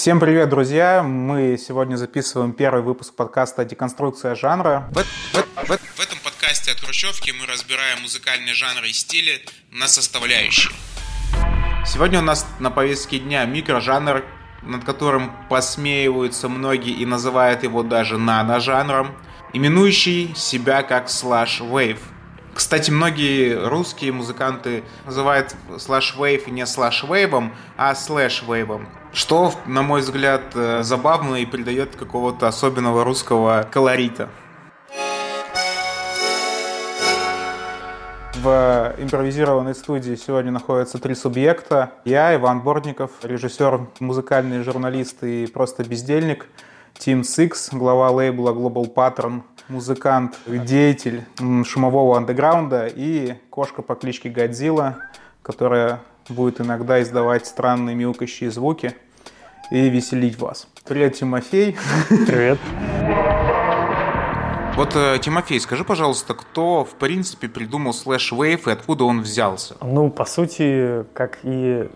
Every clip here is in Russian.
Всем привет, друзья! Мы сегодня записываем первый выпуск подкаста «Деконструкция жанра». В, в, в, в этом подкасте от Хрущевки мы разбираем музыкальные жанры и стили на составляющие. Сегодня у нас на повестке дня микрожанр, над которым посмеиваются многие и называют его даже нано-жанром, именующий себя как slushwave – кстати, многие русские музыканты называют slushwave не slushwave ом, а slashwave ом. Что, на мой взгляд, э, забавно и придает какого-то особенного русского колорита. В импровизированной студии сегодня находятся три субъекта. Я, Иван Борников, режиссер, музыкальный журналист и просто бездельник. Team Six, глава лейбла Global Pattern, музыкант, деятель шумового андеграунда и кошка по кличке Годзилла, которая будет иногда издавать странные мяукающие звуки и веселить вас. Привет, Тимофей. Привет. Вот, э, Тимофей, скажи, пожалуйста, кто, в принципе, придумал slushwave и откуда он взялся? Ну, по сути, как и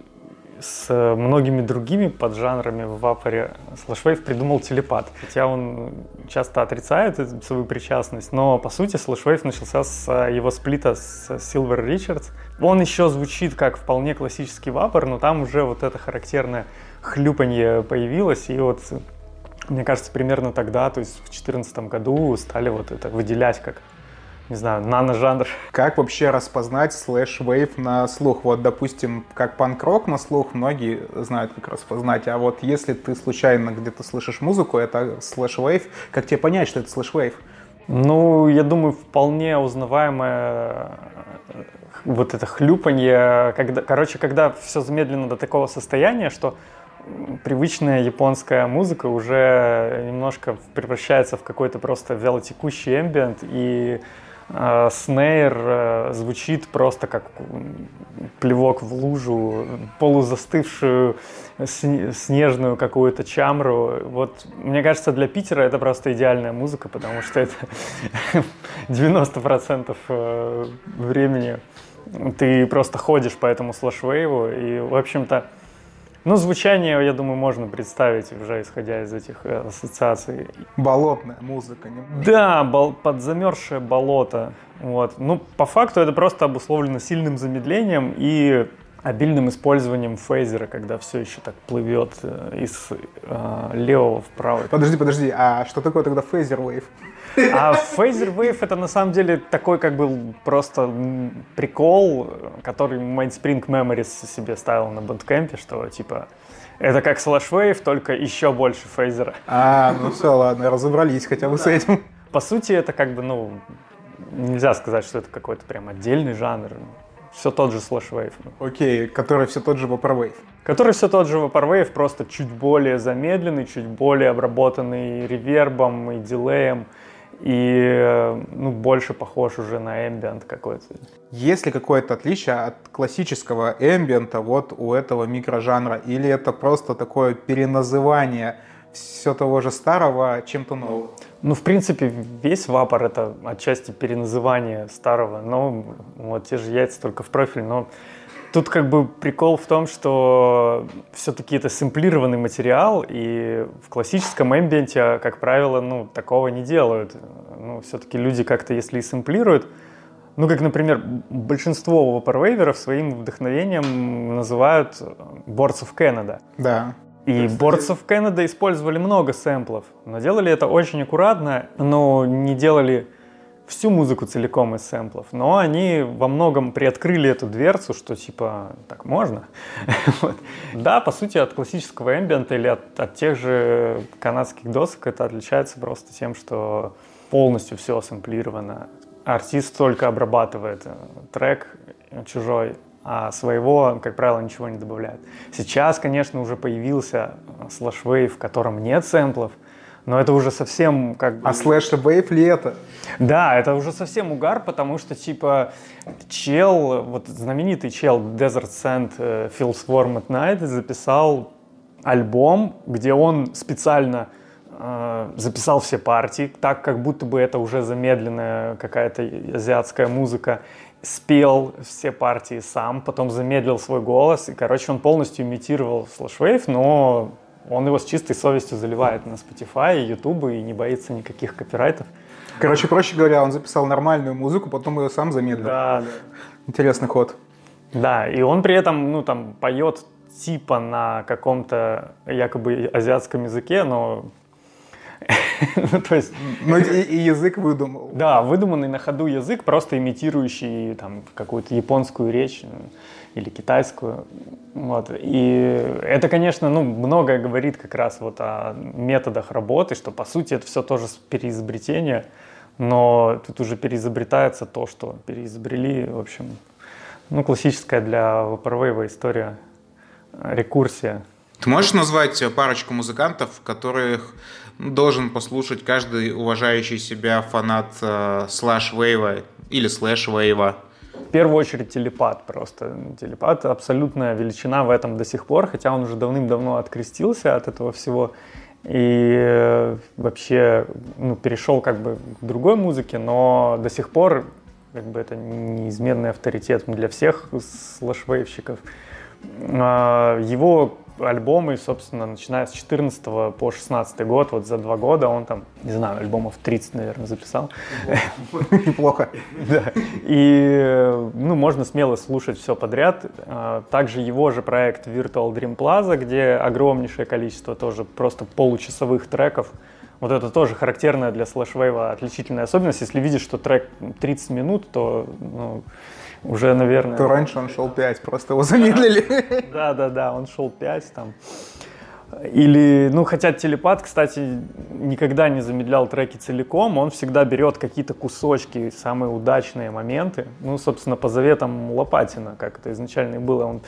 с многими другими поджанрами в вапоре slushwave придумал telepath. Хотя он часто отрицает свою причастность, но по сути slushwave начался с его сплита с Silver Richards. Он еще звучит как вполне классический вапор, но там уже вот это характерное хлюпанье появилось, и вот мне кажется, примерно тогда, то есть в 2014 году стали вот это выделять как не знаю, нано-жанр. Как вообще распознать slushwave на слух? Вот, допустим, как панк-рок на слух многие знают, как распознать, а вот если ты случайно где-то слышишь музыку, это slushwave, как тебе понять, что это slushwave? Ну, я думаю, вполне узнаваемое э, вот это хлюпанье, когда, короче, когда все замедлено до такого состояния, что привычная японская музыка уже немножко превращается в какой-то просто вялотекущий эмбиент, и снейр э, звучит просто как плевок в лужу, полузастывшую снежную какую-то чамру. Вот, мне кажется, для Питера это просто идеальная музыка, потому что это 90% э, времени ты просто ходишь по этому слэшвейву, и, в общем-то, ну, звучание, я думаю, можно представить, уже исходя из этих э, ассоциаций. Болотная музыка. Не? Да, бол- подзамерзшее болото. Вот. Ну, по факту это просто обусловлено сильным замедлением и обильным использованием фейзера, когда все еще так плывет э, из э, левого в правый. Подожди, подожди, а что такое тогда фейзер вейв? А Phaser Wave это на самом деле такой как бы просто прикол, который Mindspring Memories себе ставил на бандкэмпе, что типа это как Wave, только еще больше фейзера. А, ну все, ладно, разобрались хотя бы с этим. По сути, это как бы, ну, нельзя сказать, что это какой-то прям отдельный жанр. Все тот же Slash Wave. Окей, который все тот же Vaporwave. Который все тот же Vaporwave, просто чуть более замедленный, чуть более обработанный ревербом и дилеем и ну, больше похож уже на ambient какой-то. Есть ли какое-то отличие от классического ambient вот у этого микрожанра, или это просто такое переназывание все того же старого чем-то новым? Ну, в принципе, весь вапор — это отчасти переназывание старого, но вот те же яйца только в профиль, но Тут как бы прикол в том, что все-таки это сэмплированный материал, и в классическом эмбиенте, как правило, ну, такого не делают. Ну, все-таки люди как-то, если и сэмплируют, ну, как, например, большинство вапорвейверов своим вдохновением называют Boards of Canada. Да. И Boards of Canada использовали много сэмплов, но делали это очень аккуратно, но не делали всю музыку целиком из сэмплов, но они во многом приоткрыли эту дверцу, что типа так можно. Да, по сути, от классического эмбиента или от, от тех же канадских досок это отличается просто тем, что полностью все сэмплировано. Артист только обрабатывает э, трек чужой, а своего, как правило, ничего не добавляет. Сейчас, конечно, уже появился слэшвей, в котором нет сэмплов, но это уже совсем как бы... А слэш вейв ли это? Да, это уже совсем угар, потому что, типа, чел, вот знаменитый чел Desert Sand э, Feels Warm at Night записал альбом, где он специально э, записал все партии, так как будто бы это уже замедленная какая-то азиатская музыка, спел все партии сам, потом замедлил свой голос, и, короче, он полностью имитировал Wave, но Он его с чистой совестью заливает на Spotify, YouTube и не боится никаких копирайтов. Короче, проще говоря, он записал нормальную музыку, потом ее сам замедлил. Да, да. Интересный ход. Да, и он при этом, ну, там, поет типа на каком-то якобы азиатском языке, но ну, то есть... Ну, и, и язык выдумал. Да, выдуманный на ходу язык, просто имитирующий там какую-то японскую речь или китайскую. Вот. И это, конечно, ну, многое говорит как раз вот о методах работы, что, по сути, это все тоже переизобретение, но тут уже переизобретается то, что переизобрели, в общем, ну, классическая для Vaporwave история, рекурсия. Ты можешь назвать парочку музыкантов, которых должен послушать каждый уважающий себя фанат э, слэш-вейва или слэш-вейва? В первую очередь телепат просто. Телепат абсолютная величина в этом до сих пор, хотя он уже давным-давно открестился от этого всего и э, вообще ну, перешел как бы к другой музыке, но до сих пор как бы это неизменный авторитет для всех слэшвейвщиков. А, его альбомы, собственно, начиная с 14 по 16 год, вот за два года он там, не знаю, альбомов 30, наверное, записал. Неплохо. Да. И, ну, можно смело слушать все подряд. А, также его же проект Virtual Dream Plaza, где огромнейшее количество тоже просто получасовых треков. Вот это тоже характерная для слэшвейва отличительная особенность. Если видишь, что трек 30 минут, то ну, уже, наверное... То раньше он шел 5, просто его замедлили. Да-да-да, он шел 5 там. Или, ну, хотя телепат, кстати, никогда не замедлял треки целиком, он всегда берет какие-то кусочки, самые удачные моменты. Ну, собственно, по заветам Лопатина, как это изначально и было. Он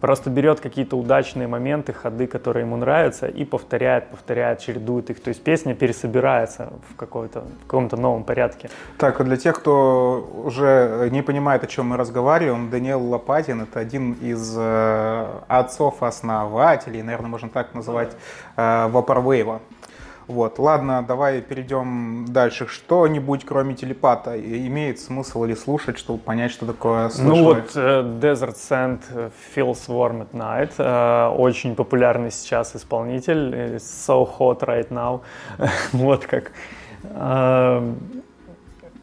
просто берет какие-то удачные моменты, ходы, которые ему нравятся, и повторяет, повторяет, чередует их. То есть песня пересобирается в, какой-то, в каком-то новом порядке. Так, для тех, кто уже не понимает, о чем мы разговариваем, Даниэл Лопатин — это один из э, отцов-основателей, наверное, можно так называть, э, Vaporwave. Вот, ладно, давай перейдем дальше. Что-нибудь, кроме телепата, имеет смысл ли слушать, чтобы понять, что такое слышать? Ну вот uh, Desert Sand э, Feels Warm at Night, uh, очень популярный сейчас исполнитель, So Hot Right Now, вот как. Uh,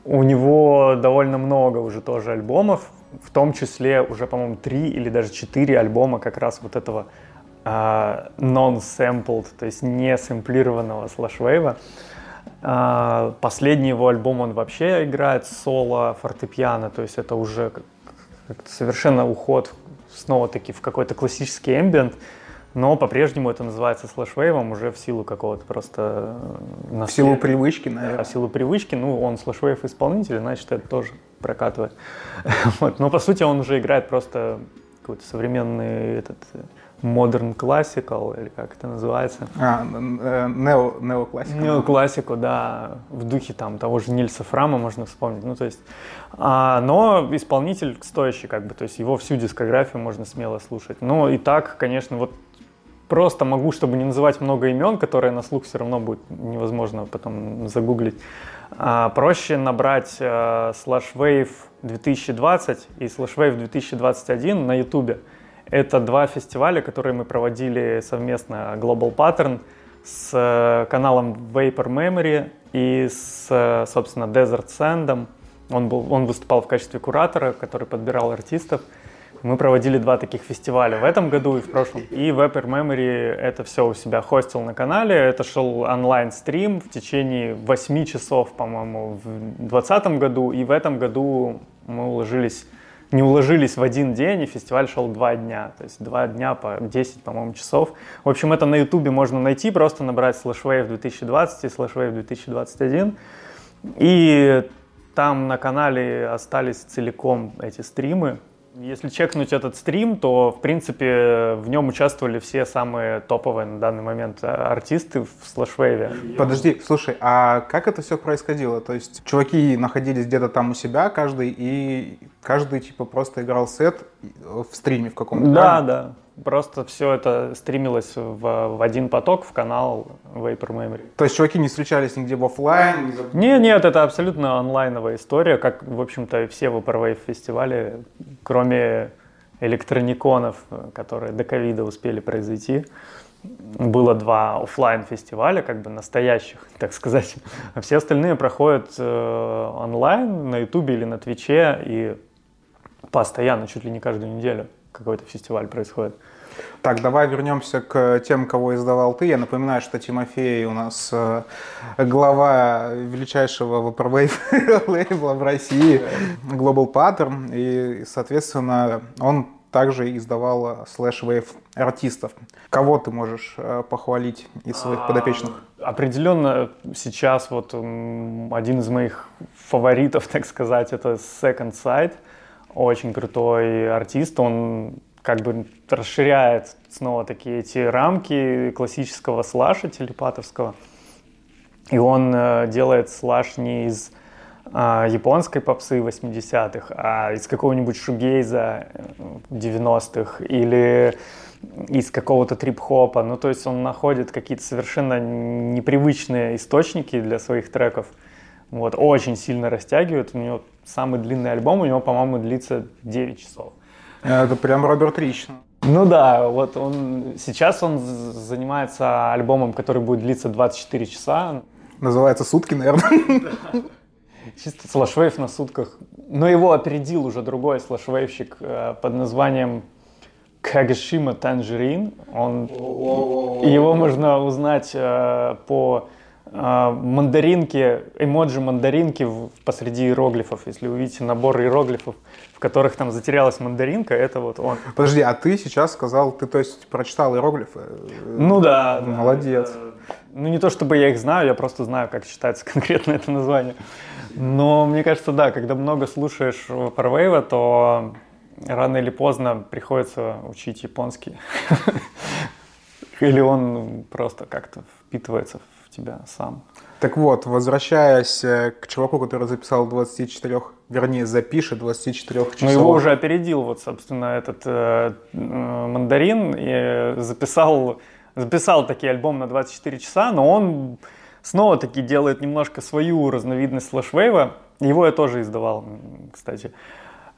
у него довольно много уже тоже альбомов, в том числе уже, по-моему, три или даже четыре альбома как раз вот этого non-sampled, то есть не сэмплированного слэшвейва. Uh, последний его альбом он вообще играет соло фортепиано, то есть это уже совершенно уход снова-таки в какой-то классический эмбиент, но по-прежнему это называется слэшвейвом уже в силу какого-то просто... Э, в силу привычки, наверное. Да, в силу привычки, ну он слэшвейв исполнитель, значит это тоже прокатывает. вот. Но по сути он уже играет просто какой-то современный этот Modern Classical, или как это называется. А, нео, неоклассику. Неоклассику, да, в духе там того же Нильса Фрама можно вспомнить. Ну, то есть, а, но исполнитель стоящий, как бы, то есть его всю дискографию можно смело слушать. Но и так, конечно, вот просто могу, чтобы не называть много имен, которые на слух все равно будет невозможно потом загуглить. А, проще набрать а, Slash Wave 2020 и Slash Wave 2021 на YouTube. Это два фестиваля, которые мы проводили совместно Global Pattern с э, каналом Vapor Memory и с, э, собственно, Desert Sand. Он, был, он выступал в качестве куратора, который подбирал артистов. Мы проводили два таких фестиваля в этом году и в прошлом. И Vapor Memory это все у себя хостил на канале. Это шел онлайн-стрим в течение 8 часов, по-моему, в 2020 году. И в этом году мы уложились не уложились в один день, и фестиваль шел два дня. То есть два дня по 10, по-моему, часов. В общем, это на ютубе можно найти, просто набрать Slashwave 2020 и Slashwave 2021. И там на канале остались целиком эти стримы. Если чекнуть этот стрим, то, в принципе, в нем участвовали все самые топовые на данный момент артисты в слэшвейве. Подожди, слушай, а как это все происходило? То есть чуваки находились где-то там у себя, каждый, и каждый, типа, просто играл сет в стриме в каком-то? Да, правильно? да. Просто все это стримилось в, в один поток в канал Vapor Memory. То есть чуваки не встречались нигде в офлайн? Нет, нет, это абсолютно онлайновая история, как, в общем-то, все Vaporwave фестивали, кроме электрониконов, которые до ковида успели произойти. было два офлайн фестиваля, как бы настоящих, так сказать, а все остальные проходят э, онлайн на Ютубе или на Твиче, и постоянно, чуть ли не каждую неделю какой-то фестиваль происходит. Так, давай вернемся к тем, кого издавал ты. Я напоминаю, что Тимофей у нас э, глава величайшего vaporwave лейбла в России, Global Pattern, и, соответственно, он также издавал Wave артистов. Кого ты можешь э, похвалить из своих а, подопечных? Определенно сейчас вот один из моих фаворитов, так сказать, это Second Sight. Очень крутой артист. Он как бы расширяет снова такие эти рамки классического слаша телепатовского. И он э, делает слаш не из а, японской попсы 80-х, а из какого-нибудь шугейза 90-х э, или из какого-то трип-хопа. Ну, то есть он находит какие-то совершенно непривычные источники для своих треков. Вот, очень сильно растягивает. У него самый длинный альбом, у него, по-моему, длится 9 часов. Это прям Роберт Рич. Ну да, вот он сейчас он занимается альбомом, который будет длиться 24 часа. Называется «Сутки», наверное. Чисто слэшвейв на сутках. Но его опередил уже другой слэшвейвщик э, под названием Кагашима Танжерин. Он, его можно узнать э, по э, мандаринке, эмоджи мандаринки посреди иероглифов. Если вы видите набор иероглифов, в которых там затерялась мандаринка, это вот он. Подожди, а ты сейчас сказал, ты то есть прочитал иероглифы? Ну да. Молодец. Да. Ну не то чтобы я их знаю, я просто знаю, как читается конкретно это название. Но мне кажется, да, когда много слушаешь Парвейва, то рано или поздно приходится учить японский. Или он просто как-то впитывается в тебя сам. Так вот, возвращаясь э, к чуваку, который записал 24, вернее, запишет 24 часов. Ну, его уже опередил, вот, собственно, этот э, э, мандарин и записал, записал такие альбом на 24 часа, но он снова-таки делает немножко свою разновидность слэшвейва. Его я тоже издавал, кстати.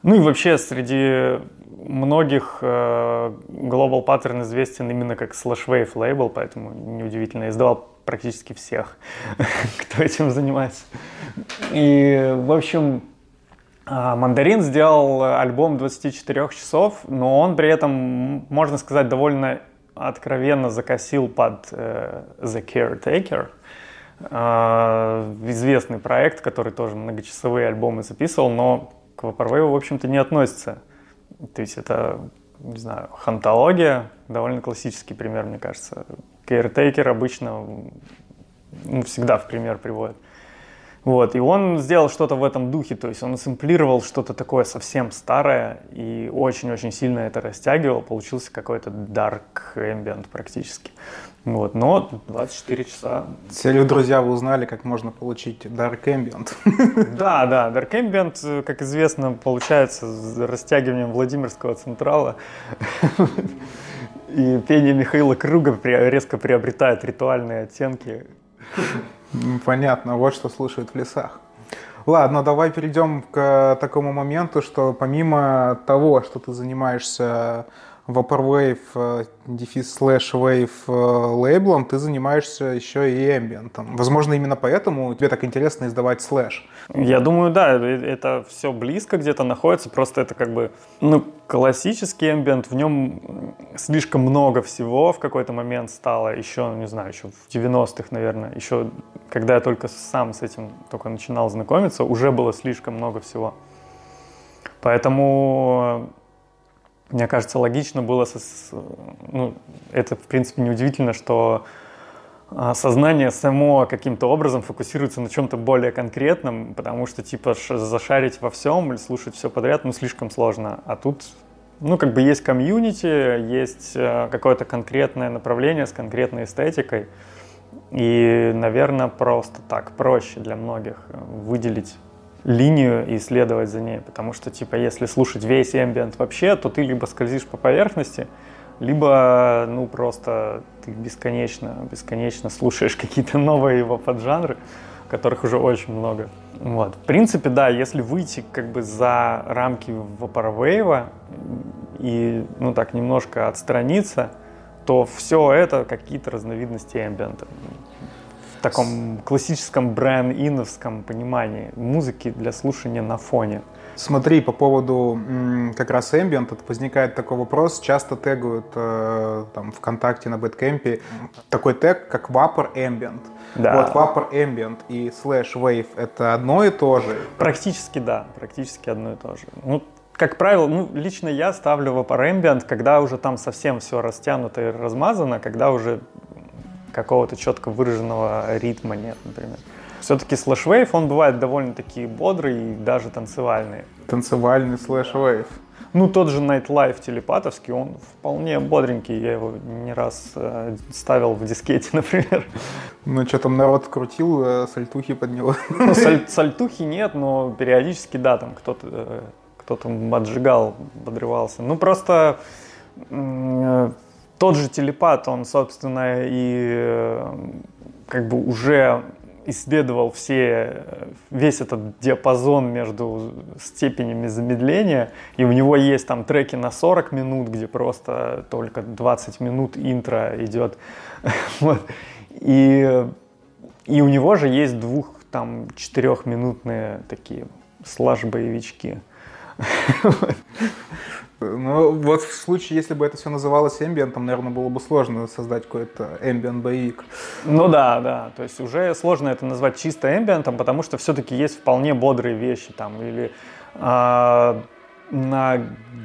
Ну и вообще среди многих э, Global Pattern известен именно как слэшвейв лейбл, поэтому неудивительно, я издавал практически всех, кто этим занимается. И, в общем, а, Мандарин сделал альбом 24 часов, но он при этом, можно сказать, довольно откровенно закосил под э, The Caretaker – а, известный проект, который тоже многочасовые альбомы записывал, но к Vaporwave, в общем-то, не относится. То есть это, не знаю, хантология, довольно классический пример, мне кажется. Caretaker обычно ну, всегда в пример приводит. Вот, и он сделал что-то в этом духе, то есть он сэмплировал что-то такое совсем старое и очень-очень сильно это растягивал, получился какой-то dark ambient практически. Вот, но 24 часа. Целью, друзья, вы узнали, как можно получить Dark Ambient. Да, да, Dark Ambient, как известно, получается с растягиванием Владимирского Централа. И пение Михаила Круга резко приобретает ритуальные оттенки. Понятно, вот что слушают в лесах. Ладно, давай перейдем к такому моменту, что помимо того, что ты занимаешься Vaporwave, э, дефис слэш wave э, лейблом, ты занимаешься еще и эмбиентом. Возможно, именно поэтому тебе так интересно издавать слэш. Я думаю, да, э, это все близко где-то находится, просто это как бы, ну, классический эмбиент, в нем слишком много всего в какой-то момент стало, еще, не знаю, еще в 90-х, наверное, еще когда я только сам с этим только начинал знакомиться, уже было слишком много всего. Поэтому мне кажется, логично было, ну, это в принципе неудивительно, что а, сознание само каким-то образом фокусируется на чем-то более конкретном, потому что типа зашарить во всем или слушать все подряд, ну, слишком сложно. А тут, ну, как бы есть комьюнити, есть э, какое-то конкретное направление с конкретной эстетикой, и, наверное, просто так проще для многих выделить линию и следовать за ней. Потому что, типа, если слушать весь ambient вообще, то ты либо скользишь по поверхности, либо, ну, просто ты бесконечно, бесконечно слушаешь какие-то новые его поджанры, которых уже очень много. Вот. В принципе, да, если выйти как бы за рамки Vaporwave и, ну, так немножко отстраниться, то все это какие-то разновидности эмбиента. В таком классическом брэн-иновском понимании музыки для слушания на фоне. Смотри, по поводу как раз ambient, возникает такой вопрос, часто тегают э, там ВКонтакте на Бэткемпе такой тег, как Vapor Ambient. Да. Вот Vapor Ambient и Slash Wave это одно и то же? Практически да, практически одно и то же. Ну, как правило, ну, лично я ставлю Vapor Ambient, когда уже там совсем все растянуто и размазано, когда уже какого-то четко выраженного ритма нет, например. Все-таки slushwave, он бывает довольно-таки бодрый и даже танцевальный. Танцевальный slushwave. Ну, тот же Nightlife телепатовский, он вполне бодренький. Я его не раз э, ставил в дискете, например. Ну, что там народ крутил, э, сальтухи под него. Ну, саль, сальтухи нет, но периодически, да, там кто-то э, кто-то отжигал, подрывался. Ну, просто э, тот же телепат, он, собственно, и э, как бы уже исследовал все, весь этот диапазон между степенями замедления, и у него есть там треки на 40 минут, где просто только 20 минут интро идет. вот. и, и у него же есть двух там четырехминутные такие слаж-боевички. Ну, вот в случае, если бы это все называлось эмбиентом, наверное, было бы сложно создать какой-то эмбиент боевик. Ну да, да. То есть уже сложно это назвать чисто эмбиентом, потому что все-таки есть вполне бодрые вещи там. Или а, на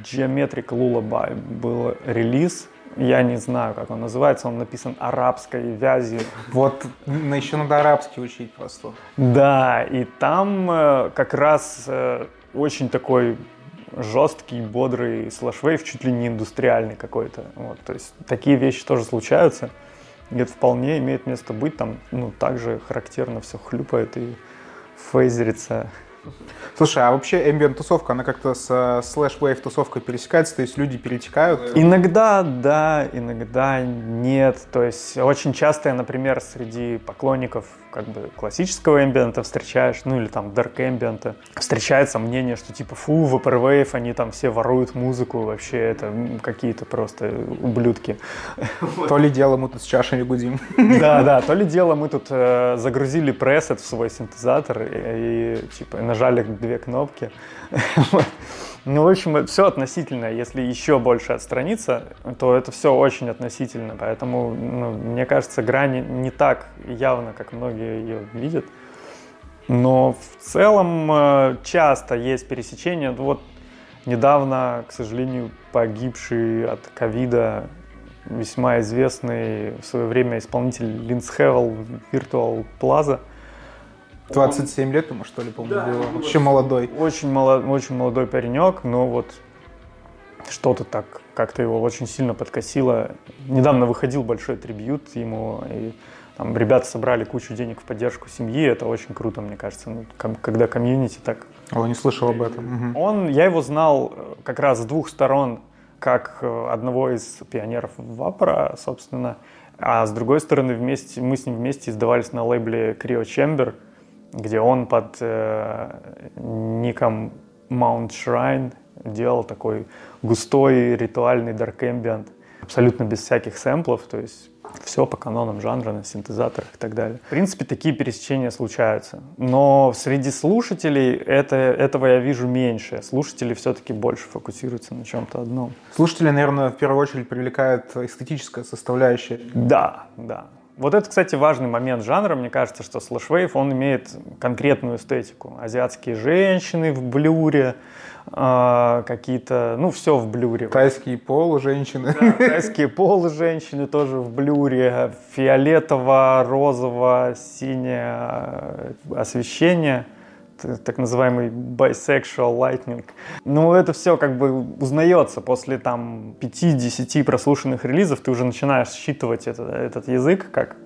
Geometric Lullaby был релиз, я не знаю, как он называется, он написан арабской вязью. Вот еще надо арабский учить просто. Да, и там э, как раз э, очень такой жесткий, бодрый слэшвейв, чуть ли не индустриальный какой-то. Вот, то есть такие вещи тоже случаются. И это вполне имеет место быть. Там ну, также характерно все хлюпает и фейзерится. Слушай, а вообще ambient тусовка, она как-то с Slash Wave тусовкой пересекается, то есть люди перетекают? Иногда да, иногда нет. То есть очень часто, например, среди поклонников как бы классического эмбиента встречаешь, ну или там dark эмбиента, встречается мнение, что типа фу, Vaporwave, они там все воруют музыку, вообще это какие-то просто ублюдки. То ли дело мы тут с чашами гудим. Да, да, то ли дело мы тут э, загрузили пресет в свой синтезатор и типа нажали две кнопки. Ну, в общем, все относительно. Если еще больше отстраниться, то это все очень относительно. Поэтому, ну, мне кажется, грани не так явно, как многие ее видят. Но в целом э, часто есть пересечения. Вот недавно, к сожалению, погибший от ковида весьма известный в свое время исполнитель Линс Хевел Virtual Plaza – 27 лет ему, что ли, помню, да, было. Вообще молодой. Очень, молод, очень молодой паренек, но вот что-то так как-то его очень сильно подкосило. Недавно выходил большой трибют ему, и там ребята собрали кучу денег в поддержку семьи, это очень круто, мне кажется, ну, когда комьюнити так... О, не слышал об этом. Он, я его знал э, как раз с двух сторон, как э, одного из пионеров Вапора, собственно, а с другой стороны, вместе, мы с ним вместе издавались на лейбле Cryo Chamber, где он под э, ником Mount Shrine делал такой густой ритуальный dark ambient, абсолютно без всяких сэмплов, то есть все по канонам жанра, на синтезаторах и так далее. В принципе, такие пересечения случаются. Но среди слушателей это, этого я вижу меньше. Слушатели все-таки больше фокусируются на чем-то одном. Слушатели, наверное, в первую очередь привлекает эстетическая составляющая. Да, да. Вот это, кстати, важный момент жанра. Мне кажется, что слэшвейв, он имеет конкретную эстетику. Азиатские женщины в блюре, э, какие-то, ну, все в блюре. Тайские полуженщины. Да, тайские полуженщины тоже в блюре. Фиолетово, розово, синее освещение так называемый bisexual lightning. Ну, это все как бы узнается после там 5-10 прослушанных релизов, ты уже начинаешь считывать это, этот язык как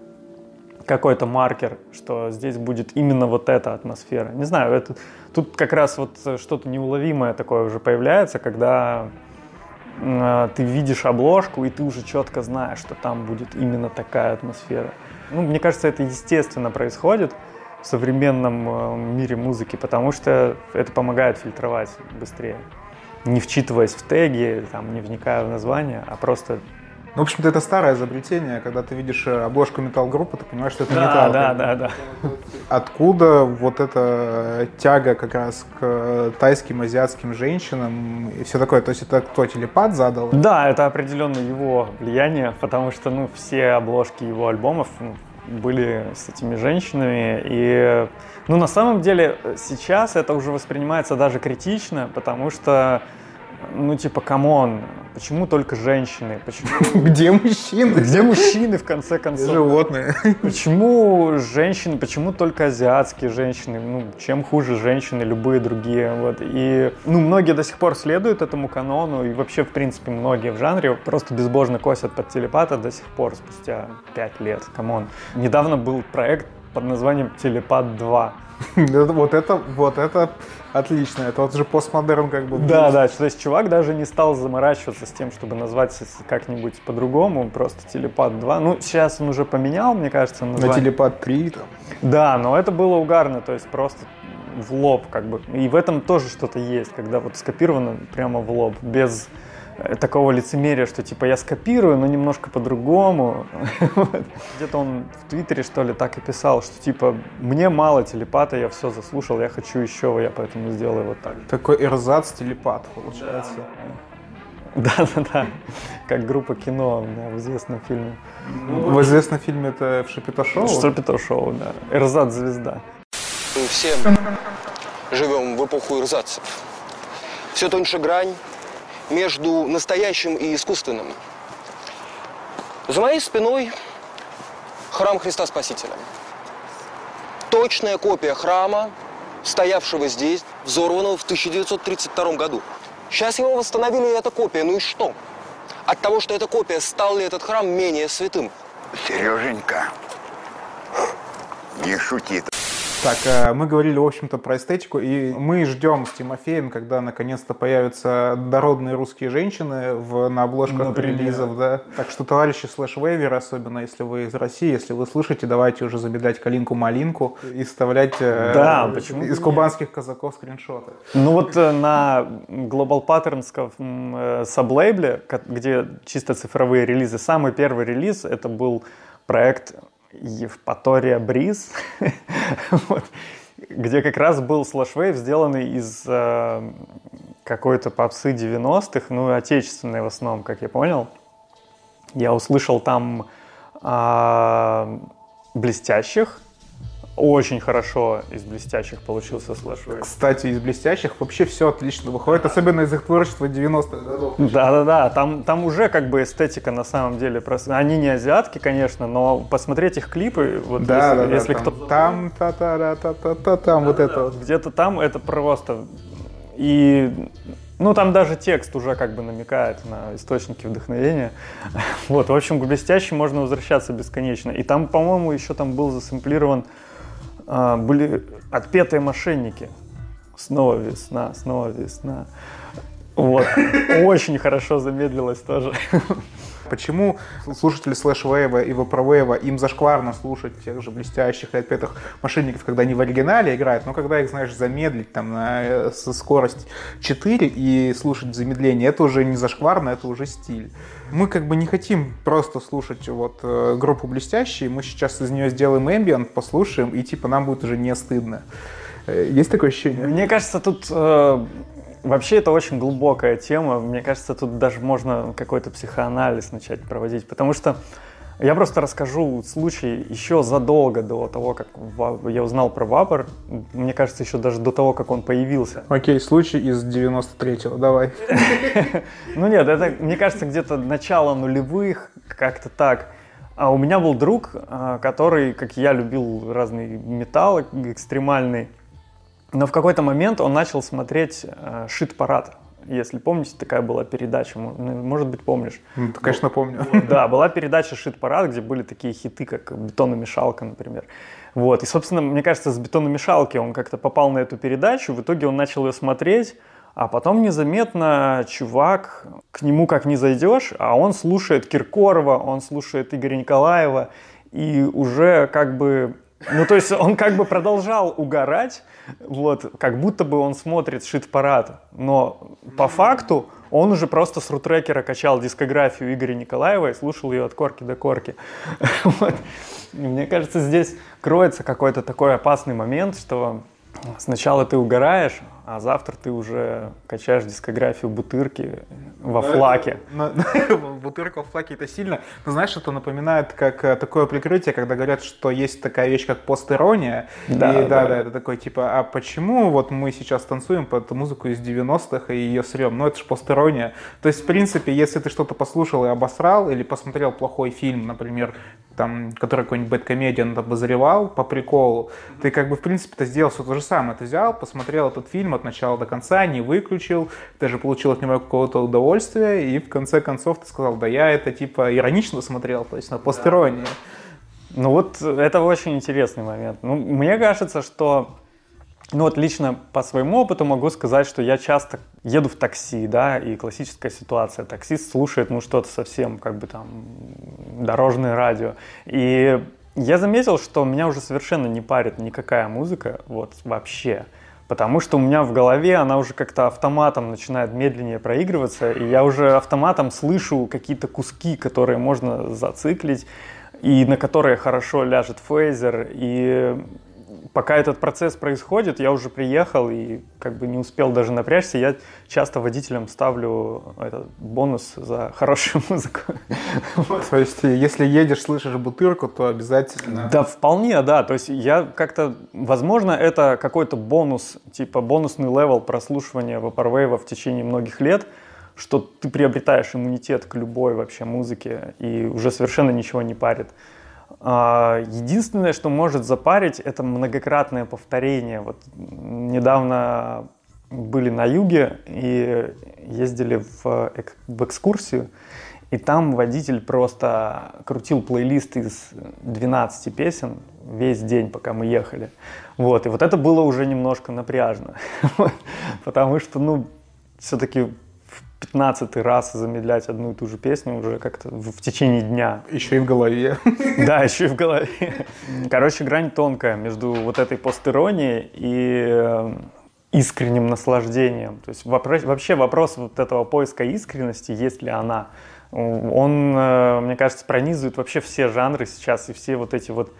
какой-то маркер, что здесь будет именно вот эта атмосфера. Не знаю, это, тут как раз вот что-то неуловимое такое уже появляется, когда э, ты видишь обложку, и ты уже четко знаешь, что там будет именно такая атмосфера. Ну, мне кажется, это естественно происходит в современном э, мире музыки, потому что это помогает фильтровать быстрее. Не вчитываясь в теги, там, не вникая в название, а просто Ну, в общем-то, это старое изобретение, когда ты видишь э, обложку металл-группы, ты понимаешь, что это да, металл. Да, да, да. Откуда вот эта тяга как раз к тайским, азиатским женщинам и все такое? То есть это кто, телепат задал? Да, это определенно его влияние, потому что, ну, все обложки его альбомов ну, были с этими женщинами. И, ну, на самом деле, сейчас это уже воспринимается даже критично, потому что ну, типа, come on, почему только женщины? Почему... Где мужчины? Где мужчины, в конце концов? Животные. Почему женщины, почему только азиатские женщины? Ну, чем хуже женщины, любые другие, вот. И, ну, многие до сих пор следуют этому канону, и вообще, в принципе, многие в жанре просто безбожно косят под телепата до сих пор, спустя пять лет, come on. Недавно был проект под названием «Телепат 2». Вот это, вот это отлично. Это вот же постмодерн как бы. Да, да. То есть чувак даже не стал заморачиваться с тем, чтобы назвать как-нибудь по-другому, просто телепат 2. Ну, сейчас он уже поменял, мне кажется, название. На телепат 3 там. Да, но это было угарно, то есть просто в лоб как бы. И в этом тоже что-то есть, когда вот скопировано прямо в лоб, без такого лицемерия, что типа я скопирую, но немножко по-другому. Где-то он в Твиттере, что ли, так и писал, что типа мне мало телепата, я все заслушал, я хочу еще, я поэтому сделаю вот так. Такой эрзац телепат получается. Да, да, да. Как группа кино да, в известном фильме. В известном фильме это в Шапито Шоу? Шапито Шоу, да. Эрзац звезда. Все живем в эпоху эрзацев. Все тоньше грань, между настоящим и искусственным. За моей спиной храм Христа Спасителя. Точная копия храма, стоявшего здесь, взорванного в 1932 году. Сейчас его восстановили, и эта копия. Ну и что? От того, что эта копия, стал ли этот храм менее святым? Сереженька, не шути. Так, э, мы говорили, в общем-то, про эстетику, и мы ждем с Тимофеем, когда наконец-то появятся дородные русские женщины в, на обложках Например. релизов, да. Так что, товарищи слэш-вейверы, особенно если вы из России, если вы слышите, давайте уже забедать калинку-малинку и вставлять э, да, почему из кубанских казаков скриншоты. Ну вот э, на Global Patterns саблейбле, где чисто цифровые релизы, самый первый релиз это был проект Евпатория Бриз, вот, где как раз был slushwave, сделанный из э, какой-то попсы 90-х, ну, отечественной в основном, как я понял. Я услышал там э, блестящих, очень хорошо из блестящих получился slush Кстати, из блестящих вообще все отлично выходит, особенно из их творчества 90-х годов. Да-да-да, там, там уже как бы эстетика на самом деле. Просто... Они не азиатки, конечно, но посмотреть их клипы, вот да, если, да, если да, кто... Там, та та та та та та там, вот это. Где-то там это просто... И ну, там даже текст уже как бы намекает на источники вдохновения. Вот, в общем, к блестящим можно возвращаться бесконечно. И там, по-моему, еще там был засэмплирован были отпетые мошенники. Снова весна, снова весна. Вот. Очень хорошо замедлилось тоже. Почему слушатели слэш-вейва и вапровейва им зашкварно слушать тех же блестящих и отпетых мошенников, когда они в оригинале играют, но когда их, знаешь, замедлить там на э, скорость 4 и слушать замедление, это уже не зашкварно, это уже стиль. Мы как бы не хотим просто слушать вот э, группу блестящие, мы сейчас из нее сделаем эмбиент, послушаем, и типа нам будет уже не стыдно. Э, есть такое ощущение? Мне кажется, тут э, Вообще это очень глубокая тема. Мне кажется, тут даже можно какой-то психоанализ начать проводить, потому что я просто расскажу случай еще задолго до того, как я узнал про Вапор. Мне кажется, еще даже до того, как он появился. Окей, случай из 93-го, давай. Ну нет, это, мне кажется, где-то начало нулевых, как-то так. А у меня был друг, а, который, как я, любил разный металл экстремальный. Но в какой-то момент он начал смотреть э, «Шит-парад». Если помните, такая была передача, ну, может быть, помнишь. Ну, конечно, помню. Да, была передача «Шит-парад», где были такие хиты, как «Бетономешалка», например. Вот, и, собственно, мне кажется, с «Бетономешалки» он как-то попал на эту передачу, в итоге он начал ее смотреть, а потом незаметно чувак, к нему как не зайдешь, а он слушает Киркорова, он слушает Игоря Николаева, и уже как бы Ну, то есть он как бы продолжал угорать, вот, как будто бы он смотрит шит-парад, но по факту он уже просто с рутрекера качал дискографию Игоря Николаева и слушал ее от корки до корки. Вот. Мне кажется, здесь кроется какой-то такой опасный момент, что сначала ты угораешь, а завтра ты уже качаешь дискографию Бутырки во флаке. Бутырка во флаке это сильно. Но знаешь, это напоминает как э, такое прикрытие, когда говорят, что есть такая вещь, как постерония. Да, и, да, да, да, это такой типа, а почему вот мы сейчас танцуем под музыку из 90-х и ее срем? Ну, это же постерония. То есть, в принципе, если ты что-то послушал и обосрал, или посмотрел плохой фильм, например, там, который какой-нибудь бэткомедиан обозревал по приколу, ты как бы, в принципе, ты сделал все то же самое. Ты взял, посмотрел этот фильм от начала до конца, не выключил, даже получил от него какого-то удовольствия, и в конце концов ты сказал, да я это типа иронично смотрел, то есть на постеронии. Да. Ну вот это очень интересный момент. Ну, мне кажется, что ну вот лично по своему опыту могу сказать, что я часто еду в такси, да, и классическая ситуация. Таксист слушает, ну, что-то совсем, как бы там, дорожное радио. И я заметил, что меня уже совершенно не парит никакая музыка, вот, вообще. Потому что у меня в голове она уже как-то автоматом начинает медленнее проигрываться, и я уже автоматом слышу какие-то куски, которые можно зациклить, и на которые хорошо ляжет фейзер, и пока этот процесс происходит, я уже приехал и как бы не успел даже напрячься. Я часто водителям ставлю этот бонус за хорошую музыку. То есть, если едешь, слышишь бутырку, то обязательно... Да, вполне, да. То есть, я как-то... Возможно, это какой-то бонус, типа бонусный level прослушивания Vaporwave в течение многих лет, что ты приобретаешь иммунитет к любой вообще музыке и уже совершенно ничего не парит. А, единственное, что может запарить, это многократное повторение. Вот недавно были на юге и ездили в, в экскурсию, и там водитель просто крутил плейлист из 12 песен весь день, пока мы ехали. Вот, и вот это было уже немножко напряжно, потому что, ну, все-таки 15 раз замедлять одну и ту же песню уже как-то в, в течение дня. Еще и в голове. Да, еще и в голове. Короче, грань тонкая между вот этой постеронией и э, искренним наслаждением. То есть вопрос, вообще вопрос вот этого поиска искренности, есть ли она, он, э, мне кажется, пронизывает вообще все жанры сейчас и все вот эти вот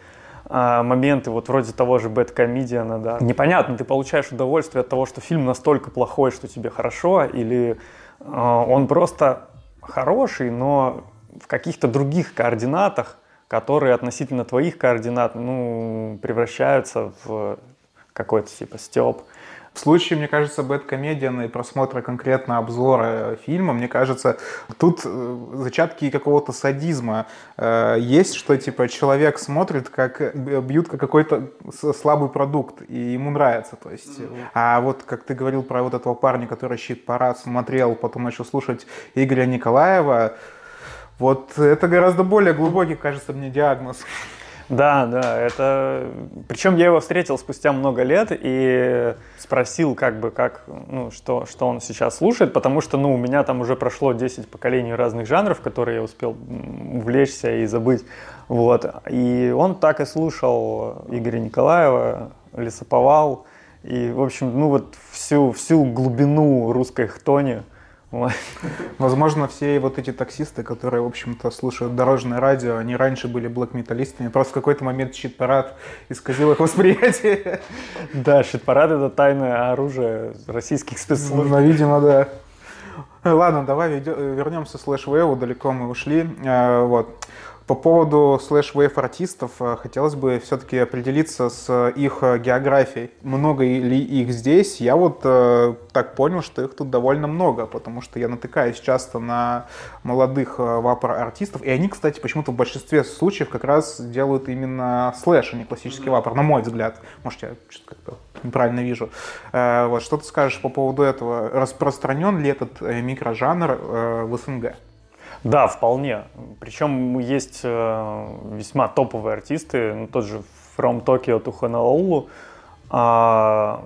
э, моменты, вот вроде того же бэткомедиана, да. Непонятно, ты получаешь удовольствие от того, что фильм настолько плохой, что тебе хорошо, или он просто хороший, но в каких-то других координатах, которые относительно твоих координат, ну, превращаются в какой-то типа степ. В случае, мне кажется, бэткомедиана и просмотра конкретно обзора фильма, мне кажется, тут э, зачатки какого-то садизма э, есть, что типа человек смотрит, как э, бьют как какой-то слабый продукт, и ему нравится. То есть, mm-hmm. А вот как ты говорил про вот этого парня, который щит парад смотрел, потом начал слушать Игоря Николаева, вот это гораздо более глубокий, кажется мне, диагноз. Да, да, это... Причем я его встретил спустя много лет и спросил, как бы, как, ну, что, что он сейчас слушает, потому что, ну, у меня там уже прошло 10 поколений разных жанров, которые я успел увлечься и забыть, вот. И он так и слушал Игоря Николаева, Лесоповал, и, в общем, ну, вот всю, всю глубину русской хтони – Возможно, все вот эти таксисты, которые, в общем-то, слушают дорожное радио, они раньше были блэк-металлистами, просто в какой-то момент щит-парад исказил их восприятие. Да, щит-парад — это тайное оружие российских спецслужб. Ну, видимо, да. Ладно, давай вернемся к slushwave у, далеко мы ушли. А, вот. По поводу slushwave артистов э, хотелось бы все-таки определиться с их э, географией. Много ли их здесь? Я вот э, так понял, что их тут довольно много, потому что я натыкаюсь часто на молодых э, vapor -артистов, и они, кстати, почему-то в большинстве случаев как раз делают именно slush, а не классический vapor, на мой взгляд. Может, я что-то как-то неправильно вижу. Э, вот, что ты скажешь по поводу этого? Распространен ли этот э, микрожанр э, в СНГ? Да, вполне. Причем есть э, весьма топовые артисты, ну, тот же From Tokyo to Honolulu, а,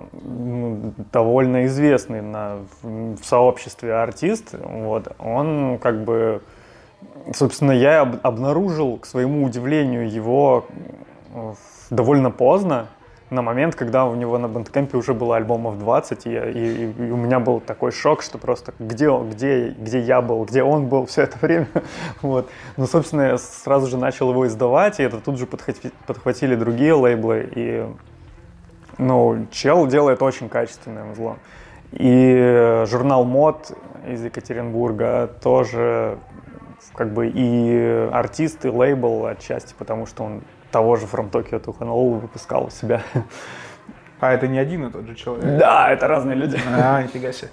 довольно известный на, в сообществе артист. Вот, он как бы, собственно, я об, обнаружил, к своему удивлению, его довольно поздно, на момент, когда у него на бандкемпе уже было альбомов 20, и, и, и у меня был такой шок, что просто где, где, где я был, где он был все это время. вот. Ну, собственно, я сразу же начал его издавать, и это тут же подхватили, подхватили другие лейблы, и ну, чел делает очень качественное взлом. И журнал мод из Екатеринбурга тоже как бы и артист, и лейбл отчасти, потому что он того же From Tokyo to Honolulu выпускал у себя. А это не один и тот же человек? Да, это разные люди. А, нифига себе.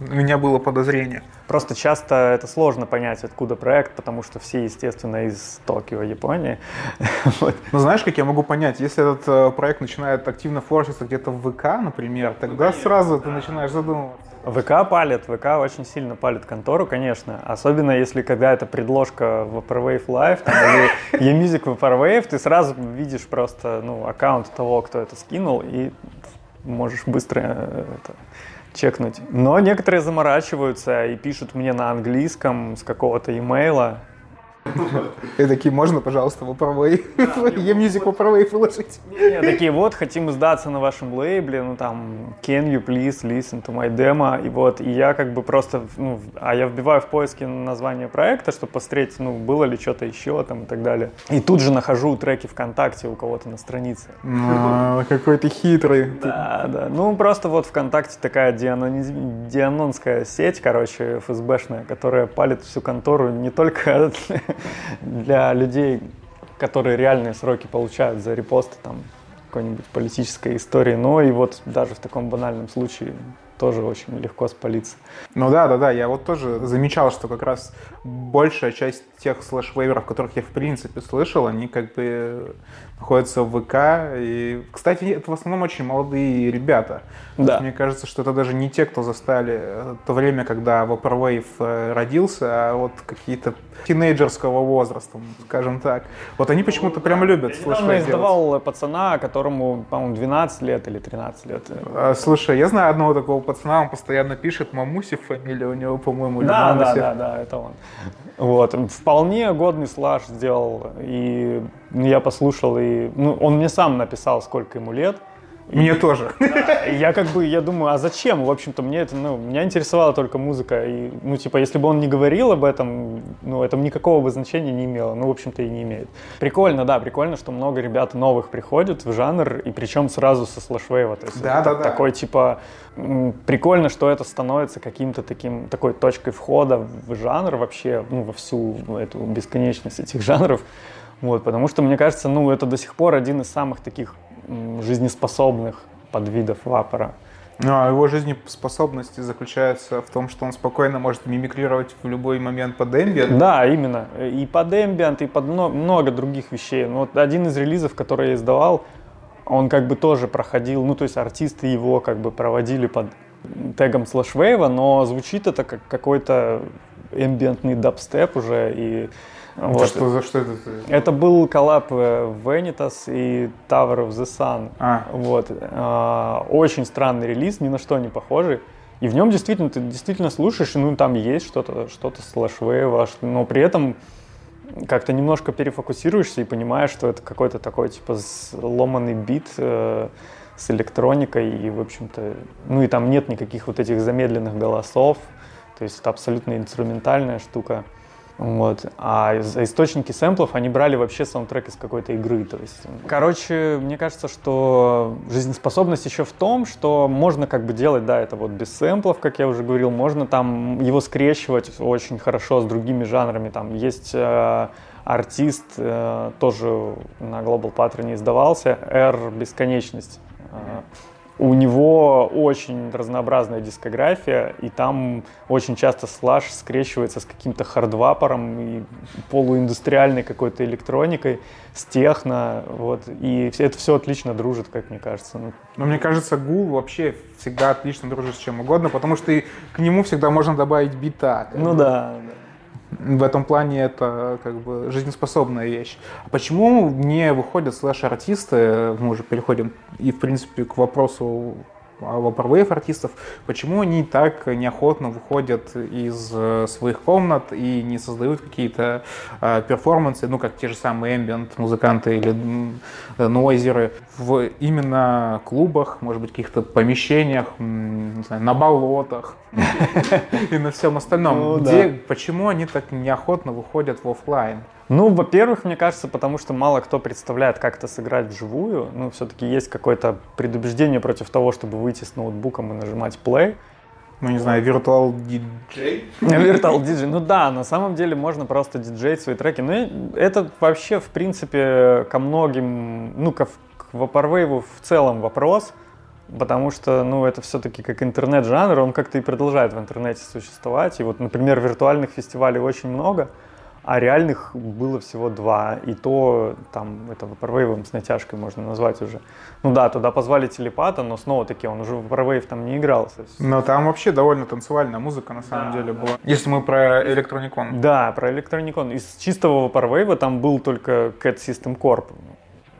У меня было подозрение. Просто часто это сложно понять, откуда проект, потому что все, естественно, из Токио, Японии. вот. Ну, знаешь, как я могу понять, если этот э, проект начинает активно форситься где-то в ВК, например, тогда сразу ты начинаешь задумываться. ВК палит, ВК очень сильно палит контору, конечно. Особенно если когда это предложка Vaporwave Live там, или eMusic Vaporwave, ты сразу видишь просто ну, аккаунт того, кто это скинул, и можешь быстро э, это, чекнуть. Но некоторые заморачиваются и пишут мне на английском с какого-то имейла, и такие, можно, пожалуйста, вопровей, E-Music вопровей выложить? такие, вот, хотим издаться на вашем лейбле, ну там, can you please listen to my demo, и вот, и я как бы просто, ну, а я вбиваю в поиске название проекта, чтобы посмотреть, ну, было ли что-то еще там и так далее. И тут же нахожу треки ВКонтакте у кого-то на странице. А, какой ты хитрый. Да, да, ну, просто вот ВКонтакте такая дианонская сеть, короче, ФСБшная, которая палит всю контору не только для людей, которые реальные сроки получают за репосты там какой-нибудь политической истории. Но и вот даже в таком банальном случае тоже очень легко спалиться. Ну да, да, да, я вот тоже замечал, что как раз большая часть тех слэш-вейверов, которых я в принципе слышал, они как бы находятся в ВК. И, кстати, это в основном очень молодые ребята. Да. Мне кажется, что это даже не те, кто застали э, то время, когда Vaporwave э, родился, а вот какие-то тинейджерского возраста, скажем так. Вот они почему-то прям любят слушать. Я издавал пацана, которому, по-моему, 12 лет или 13 лет. А, слушай, я знаю одного такого пацана, он постоянно пишет Мамусев, фамилия у него, по-моему, да, да, да, да, это он. Вот, вполне годный слаж сделал, и я послушал, и ну, он мне сам написал, сколько ему лет, мне тоже. Да, я как бы, я думаю, а зачем? В общем-то, мне это, ну, меня интересовала только музыка. И, ну, типа, если бы он не говорил об этом, ну, это никакого бы значения не имело. Ну, в общем-то, и не имеет. Прикольно, да, прикольно, что много ребят новых приходят в жанр, и причем сразу со слэшвейва. То есть да, да, да. Такой, типа, прикольно, что это становится каким-то таким, такой точкой входа в жанр вообще, ну, во всю эту бесконечность этих жанров. Вот, потому что, мне кажется, ну, это до сих пор один из самых таких жизнеспособных подвидов вапора. Ну, а его жизнеспособность заключается в том, что он спокойно может мимикрировать в любой момент под эмбиент. Да, именно. И под эмбиент, и под много других вещей. Ну, вот один из релизов, который я издавал, он как бы тоже проходил, ну, то есть артисты его как бы проводили под тегом slushwave а, но звучит это как какой-то эмбиентный дабстеп уже, и вот. Что, за что это? Это был collab э, Vanitas и Tower of the Sun. А. Вот. А, очень странный релиз, ни на что не похожий. И в нем действительно, ты действительно слушаешь, ну там есть что-то, что-то slushwave а, но при этом как-то немножко перефокусируешься и понимаешь, что это какой-то такой типа ломанный бит э, с электроникой и, в общем-то, ну и там нет никаких вот этих замедленных голосов, то есть это абсолютно инструментальная штука. Вот. А источники сэмплов они брали вообще саундтрек из какой-то игры. То есть, короче, мне кажется, что жизнеспособность еще в том, что можно как бы делать, да, это вот без сэмплов, как я уже говорил, можно там его скрещивать очень хорошо с другими жанрами. Там есть э, артист, э, тоже на Global Pattern издавался, R Бесконечность. Э, у него очень разнообразная дискография, и там очень часто слаж скрещивается с каким-то хардвапором и полуиндустриальной какой-то электроникой, с техно, вот, и это все отлично дружит, как мне кажется. Ну, Но мне кажется, гул вообще всегда отлично дружит с чем угодно, потому что к нему всегда можно добавить бита. Ну да, да в этом плане это как бы жизнеспособная вещь. А почему не выходят слэш-артисты, мы уже переходим и в принципе к вопросу vaporwave артистов, почему они так неохотно выходят из э, своих комнат и не создают какие-то э, перформансы, ну, как те же самые ambient музыканты или нойзеры, в именно клубах, может быть, каких-то помещениях, знаю, на болотах и на всем остальном. Ну Где, почему они так неохотно выходят в офлайн? Ну, во-первых, мне кажется, потому что мало кто представляет, как это сыграть вживую. Ну, все-таки есть какое-то предубеждение против того, чтобы выйти с ноутбуком и нажимать play. Ну, не знаю, Virtual DJ? Virtual DJ, ну да, на самом деле можно просто диджеить свои треки. Ну, это вообще, в принципе, ко многим, ну, к, к Vaporwave в целом вопрос, потому что, ну, это все-таки как интернет-жанр, он как-то и продолжает в интернете существовать. И вот, например, виртуальных фестивалей очень много, а реальных было всего два. И то там это Vaporwave с натяжкой можно назвать уже. Ну да, туда позвали телепата, но снова-таки он уже в Vaporwave там не играл. Но там вообще довольно танцевальная музыка на самом да, деле да. была. Если мы про электроникон. Да, про электроникон. Из чистого Vaporwave там был только Cat System Corp.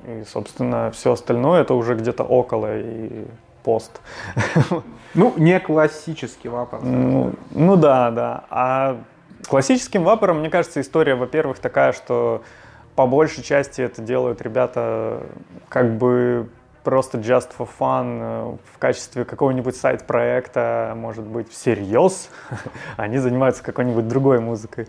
И, собственно, все остальное это уже где-то около и пост. Ну, не классический вапор. Ну, ну да, да. А классическим вапором, мне кажется, история, во-первых, такая, что по большей части это делают ребята как бы просто just for fun э, в качестве какого-нибудь сайт-проекта, может быть, всерьез. Они занимаются какой-нибудь другой музыкой.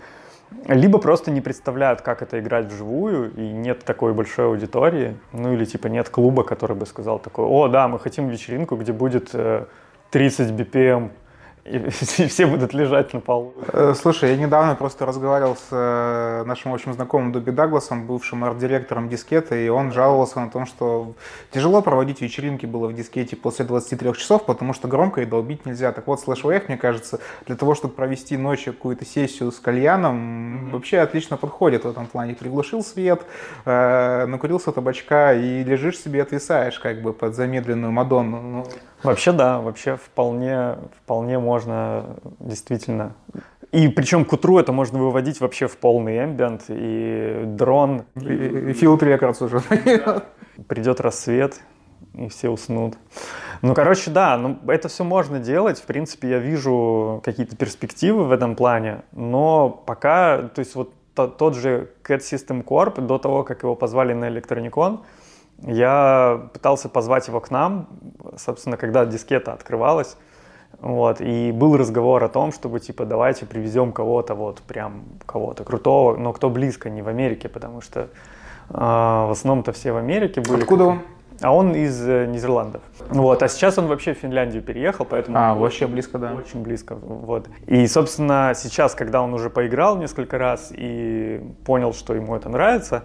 Либо просто не представляют, как это играть вживую, и нет такой большой аудитории, ну или типа нет клуба, который бы сказал такой, о, да, мы хотим вечеринку, где будет 30 э, BPM и все будут лежать на полу. Э, слушай, я недавно просто разговаривал с э, нашим общим знакомым Дуби Дагласом, бывшим арт-директором дискета, и он жаловался на том, что тяжело проводить вечеринки было в дискете после 23 часов, потому что громко и долбить нельзя. Так вот, Wave, мне кажется, для того, чтобы провести ночью какую-то сессию с кальяном, mm-hmm. вообще отлично подходит в этом плане. Приглушил свет, э, накурился табачка и лежишь себе, отвисаешь как бы под замедленную Мадонну. Вообще да, вообще вполне, вполне можно действительно. И причем к утру это можно выводить вообще в полный эмбиент, и дрон... И, и Field Records уже. Придет рассвет, и все уснут. Ну, короче, да, ну, это все можно делать. В принципе, я вижу какие-то перспективы в этом плане, но пока, то есть вот тот же Cat System Corp, до того, как его позвали на Electronicon, я пытался позвать его к нам, собственно, когда дискета открывалась. Вот, и был разговор о том, чтобы, типа, давайте привезем кого-то, вот, прям кого-то крутого, но кто близко, не в Америке, потому что э, в основном-то все в Америке были. Откуда он? А он из э, Нидерландов. Вот, а сейчас он вообще в Финляндию переехал, поэтому... А, вообще близко, да. Очень близко, вот. И, собственно, сейчас, когда он уже поиграл несколько раз и понял, что ему это нравится,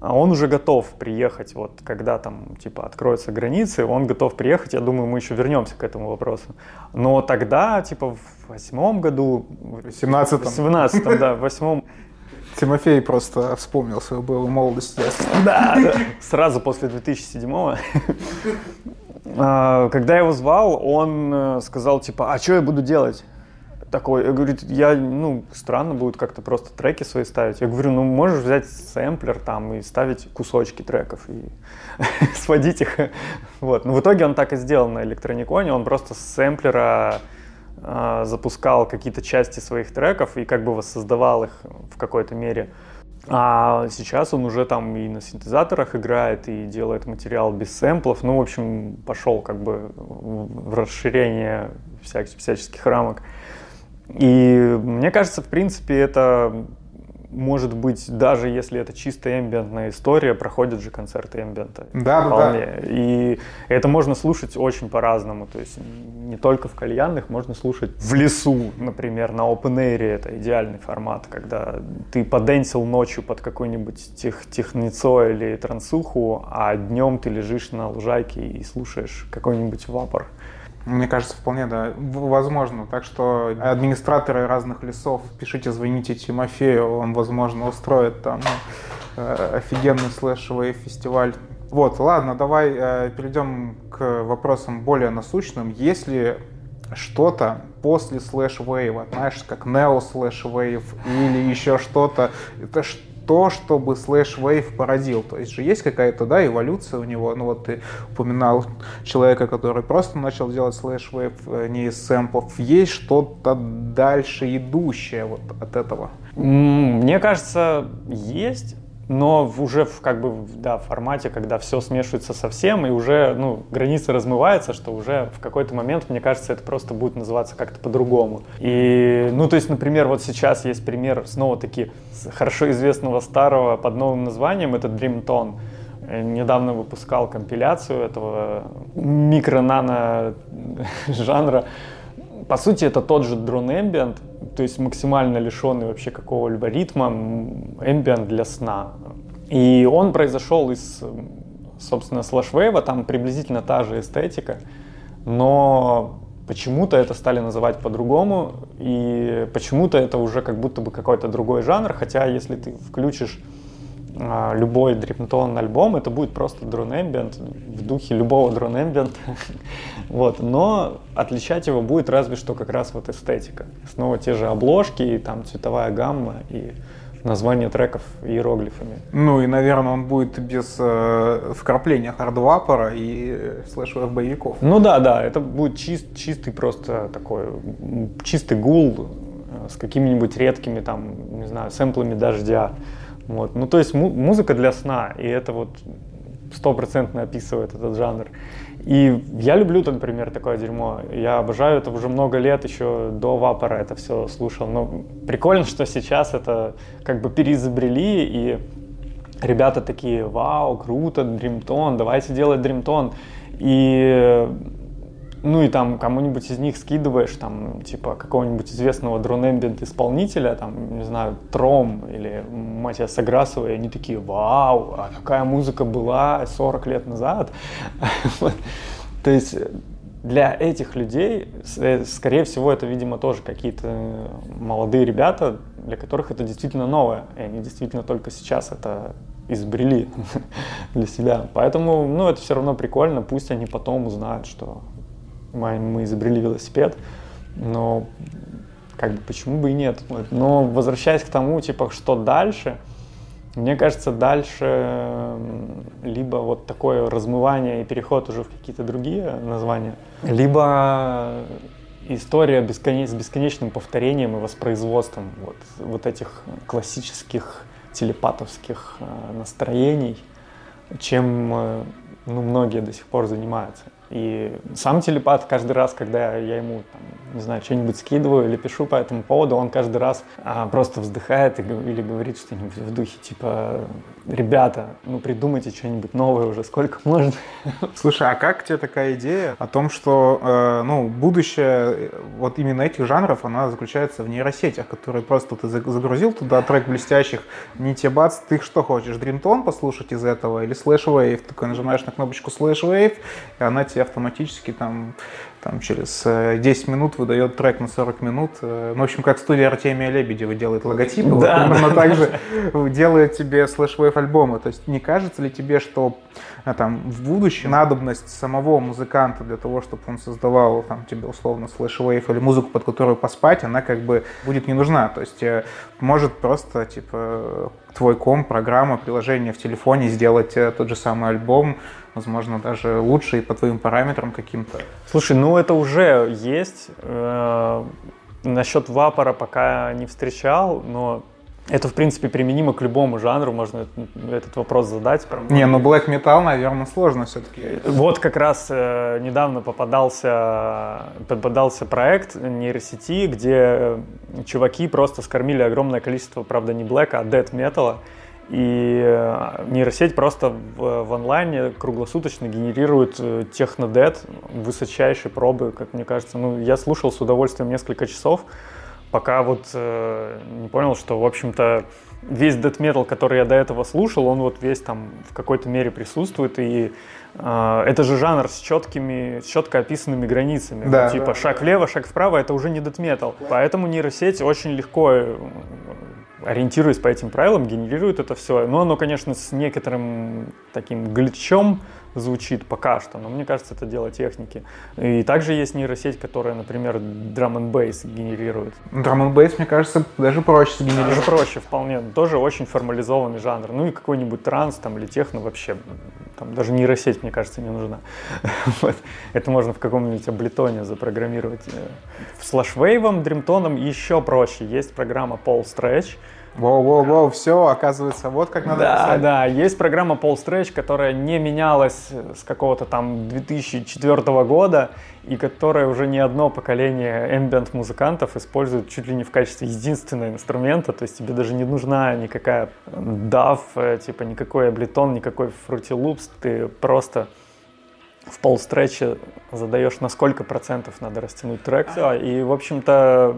а он уже готов приехать, вот когда там типа откроются границы, он готов приехать, я думаю, мы еще вернемся к этому вопросу. Но тогда, типа в восьмом году... В семнадцатом. В семнадцатом, да, в восьмом... Тимофей просто вспомнил свою былую молодость. Да, да, сразу после 2007-го. А, когда я его звал, он э, сказал, типа, а что я буду делать? Такой, я говорю, я, ну, странно будет как-то просто треки свои ставить. Я говорю, ну, можешь взять сэмплер там и ставить кусочки треков и сводить их. Вот. Но в итоге он так и сделал на электрониконе, он просто с сэмплера э, запускал какие-то части своих треков и как бы воссоздавал их в какой-то мере. А сейчас он уже там и на синтезаторах играет, и делает материал без сэмплов. Ну, в общем, пошел как бы в расширение всяких, всяческих рамок. И мне кажется, в принципе, это может быть, даже если это чисто эмбиентная история, проходят же концерты эмбиента. Да, вполне. да. И это можно слушать очень по-разному. То есть не только в кальянных, можно слушать в лесу, например, на open air. Это идеальный формат, когда ты поденсил ночью под какой-нибудь тех, техницо или трансуху, а днем ты лежишь на лужайке и слушаешь какой-нибудь вапор. Мне кажется, вполне, да, возможно. Так что администраторы разных лесов, пишите, звоните Тимофею, он, возможно, устроит там э, офигенный слэшевый фестиваль. Вот, ладно, давай э, перейдем к вопросам более насущным. Если что-то после slushwave а, знаешь, как neo slushwave или еще что-то, это то, чтобы slushwave породил. То есть же есть какая-то, да, эволюция у него. Ну вот ты упоминал человека, который просто начал делать slushwave э, не из сэмплов. Есть что-то дальше идущее вот от этого? Мне кажется, есть но уже в, как бы, да, формате, когда все смешивается со всем, и уже ну, границы размываются, что уже в какой-то момент, мне кажется, это просто будет называться как-то по-другому. И, ну, то есть, например, вот сейчас есть пример, снова-таки, хорошо известного старого под новым названием, это Dreamtone. Недавно выпускал компиляцию этого микро-нано жанра. По сути, это тот же дрон ambient, то есть максимально лишенный вообще какого-либо ритма, ambient для сна. И он произошел из, собственно, слэшвейва, там приблизительно та же эстетика, но почему-то это стали называть по-другому, и почему-то это уже как будто бы какой-то другой жанр, хотя если ты включишь любой дримтон альбом, это будет просто дрон ambient в духе любого дрон ambient. вот. Но отличать его будет разве что как раз вот эстетика. Снова те же обложки, и там цветовая гамма и название треков иероглифами. Ну и, наверное, он будет без э, вкрапления хардвапора и слэшевых боевиков. Ну да, да, это будет чист, чистый просто такой, чистый гул э, с какими-нибудь редкими там, не знаю, сэмплами дождя. Вот. Ну, то есть му- музыка для сна, и это вот стопроцентно описывает этот жанр. И я люблю, например, такое дерьмо. Я обожаю это уже много лет, еще до Вапора это все слушал. Но прикольно, что сейчас это как бы переизобрели, и ребята такие, вау, круто, дримтон, давайте делать дримтон. И ну и там кому-нибудь из них скидываешь, там, типа, какого-нибудь известного дрон-эмбиент исполнителя, там, не знаю, Тром или Матиас Саграсова, и они такие, вау, а такая музыка была 40 лет назад. То есть для этих людей, э, скорее всего, это, видимо, тоже какие-то молодые ребята, для которых это действительно новое, и они действительно только сейчас это изобрели для себя. Поэтому, ну, это все равно прикольно, пусть они потом узнают, что мы изобрели велосипед, но как бы почему бы и нет. Но возвращаясь к тому, типа, что дальше, мне кажется, дальше либо вот такое размывание и переход уже в какие-то другие названия, либо история бесконеч, с бесконечным повторением и воспроизводством вот, вот этих классических телепатовских э, настроений, чем э, ну, многие до сих пор занимаются. И сам телепат каждый раз, когда я ему, там, не знаю, что-нибудь скидываю или пишу по этому поводу, он каждый раз а, просто вздыхает и, или говорит что-нибудь в духе типа «Ребята, ну придумайте что-нибудь новое уже, сколько можно». Слушай, а как тебе такая идея о том, что э, ну, будущее вот именно этих жанров, она заключается в нейросетях, которые просто ты загрузил туда трек блестящих, не те бац, ты что хочешь, Dreamtone послушать из этого или Slash Wave, такой нажимаешь на кнопочку Slash Wave, и она тебе автоматически там, там через 10 э, минут выдает трек на 40 минут. Э, ну, в общем, как студия Артемия Лебедева делает логотипы, да, вот, примерно так же делает тебе slushwave альбомы. То есть не кажется ли тебе, что э, там в будущем надобность самого музыканта для того, чтобы он создавал там тебе условно slushwave или музыку, под которую поспать, она как бы будет не нужна. То есть может просто типа твой ком, программа, приложение в телефоне сделать тот же самый альбом, возможно, даже лучше и по твоим параметрам каким-то. Слушай, ну это уже есть. Э, насчет вапора пока не встречал, но это, в принципе, применимо к любому жанру, можно этот вопрос задать. Не, ну Black Metal, наверное, сложно все-таки. Вот как раз э, недавно попадался, попадался проект нейросети, где чуваки просто скормили огромное количество, правда, не Black, а Dead Metal, и э, нейросеть просто в, в онлайне круглосуточно генерирует э, технодет высочайшей пробы, как мне кажется. Ну, я слушал с удовольствием несколько часов, пока вот э, не понял, что, в общем-то, весь death metal, который я до этого слушал, он вот весь там в какой-то мере присутствует, и э, это же жанр с четкими, с четко описанными границами. Да, ну, типа да. шаг влево, шаг вправо, это уже не death metal. Поэтому нейросеть очень легко ориентируясь по этим правилам, генерирует это все. Но оно, конечно, с некоторым таким глючом, звучит пока что, но мне кажется, это дело техники. И также есть нейросеть, которая, например, Drum and Bass генерирует. Drum and Bass, мне кажется, даже проще сгенерировать. Даже проще вполне. Тоже очень формализованный жанр. Ну и какой-нибудь транс там или техно вообще. Там даже нейросеть, мне кажется, не нужна. вот. Это можно в каком-нибудь облитоне запрограммировать. С Slashwave, дримтоном еще проще. Есть программа Paul Stretch, Воу-воу-воу, все, оказывается, вот как надо да, писать. Да, есть программа Paul Stretch, которая не менялась с какого-то там 2004 года, и которая уже не одно поколение ambient музыкантов использует чуть ли не в качестве единственного инструмента, то есть тебе даже не нужна никакая DAW, э, типа никакой облитон, никакой Fruity Loops, ты просто в Paul Stretch задаешь на сколько процентов надо растянуть трек, и, в общем-то,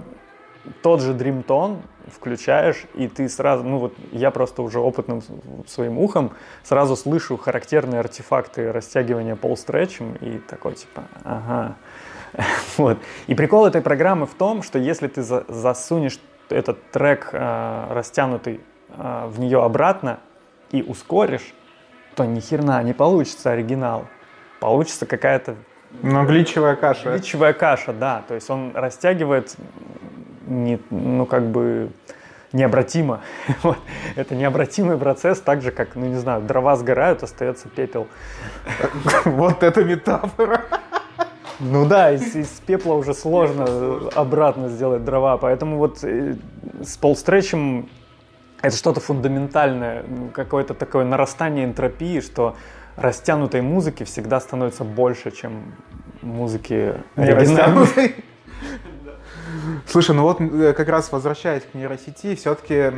тот же Tone включаешь, и ты сразу, ну вот я просто уже опытным своим ухом сразу слышу характерные артефакты растягивания полстречем и такой типа, ага. вот. И прикол этой программы в том, что если ты за засунешь этот трек э, растянутый э, в нее обратно и ускоришь, то ни херна не получится оригинал. Получится какая-то ну, гличевая каша. Гличевая каша, да. То есть он растягивает не, ну, как бы необратимо. Это необратимый процесс, так же, как, ну, не знаю, дрова сгорают, остается пепел. Вот это метафора. Ну да, из, из пепла уже сложно обратно сделать дрова, поэтому вот э, с полстречем это что-то фундаментальное, какое-то такое нарастание энтропии, что растянутой музыки всегда становится больше, чем музыки оригинальной. Слушай, ну вот э, как раз возвращаясь к нейросети, все-таки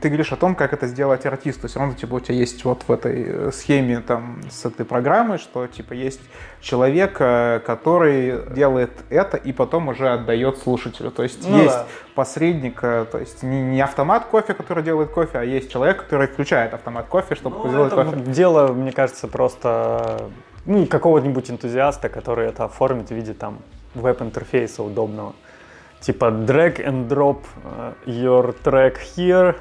ты говоришь о том, как это сделать артисту. Все равно типа, у тебя есть вот в этой э, схеме там с этой программой, что типа есть человек, э, который делает это и потом уже отдает слушателю. То есть ну, есть да. посредник, то есть не, не автомат кофе, который делает кофе, а есть человек, который включает автомат кофе, чтобы ну, сделать кофе. Дело, мне кажется, просто ну, какого-нибудь энтузиаста, который это оформит в виде там веб-интерфейса удобного типа drag and drop э, your track here.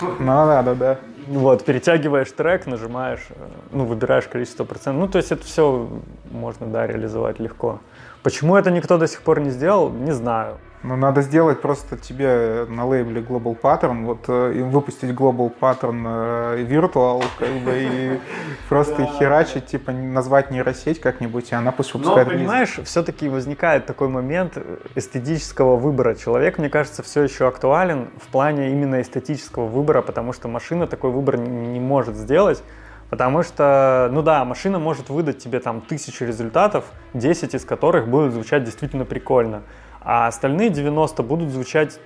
Ну да, да, да. Вот, перетягиваешь трек, нажимаешь, э, ну, выбираешь количество процентов. Ну, то есть это все можно, да, реализовать легко. Почему это никто до сих пор не сделал, не знаю. Ну, надо сделать просто тебе на лейбле Global Pattern, вот э, выпустить Global Pattern э, Virtual, как бы, и просто херачить, типа, назвать нейросеть как-нибудь, и она пусть выпускает Но, понимаешь, все-таки возникает такой момент эстетического выбора. Человек, мне кажется, все еще актуален в плане именно эстетического выбора, потому что машина такой выбор не может сделать. Потому что, ну да, машина может выдать тебе там тысячи результатов, 10 из которых будут звучать действительно прикольно а остальные 90 будут звучать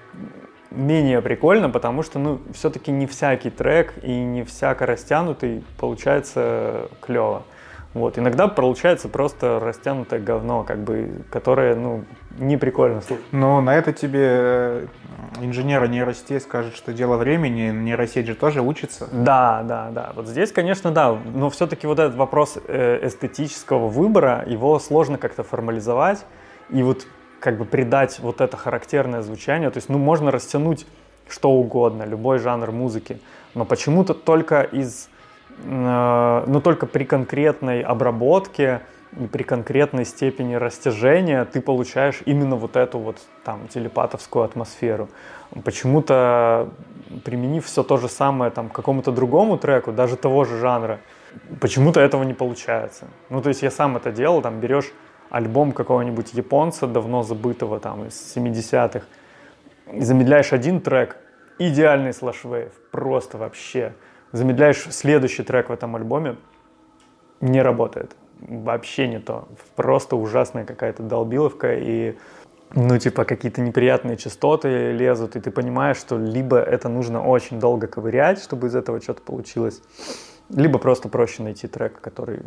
менее прикольно, потому что, ну, все-таки не всякий трек и не всяко растянутый получается клево. Вот, иногда получается просто растянутое говно, как бы, которое, ну, не прикольно слушать. Но на это тебе э, инженера нейросетей скажет, что дело времени, нейросеть же тоже учится. Да, да, да. Вот здесь, конечно, да, но все-таки вот этот вопрос э, эстетического выбора, его сложно как-то формализовать. И вот как бы придать вот это характерное звучание. То есть, ну, можно растянуть что угодно, любой жанр музыки, но почему-то только из, э, ну, только при конкретной обработке и при конкретной степени растяжения ты получаешь именно вот эту вот там телепатовскую атмосферу. Почему-то применив все то же самое там к какому-то другому треку, даже того же жанра, почему-то этого не получается. Ну, то есть я сам это делал, там берешь альбом какого-нибудь японца, давно забытого там из 70-х, и замедляешь один трек, идеальный слэшвейв, просто вообще. Замедляешь следующий трек в этом альбоме, не работает. Вообще не то. Просто ужасная какая-то долбиловка и ну, типа, какие-то неприятные частоты лезут, и ты понимаешь, что либо это нужно очень долго ковырять, чтобы из этого что-то получилось, либо просто проще найти трек, который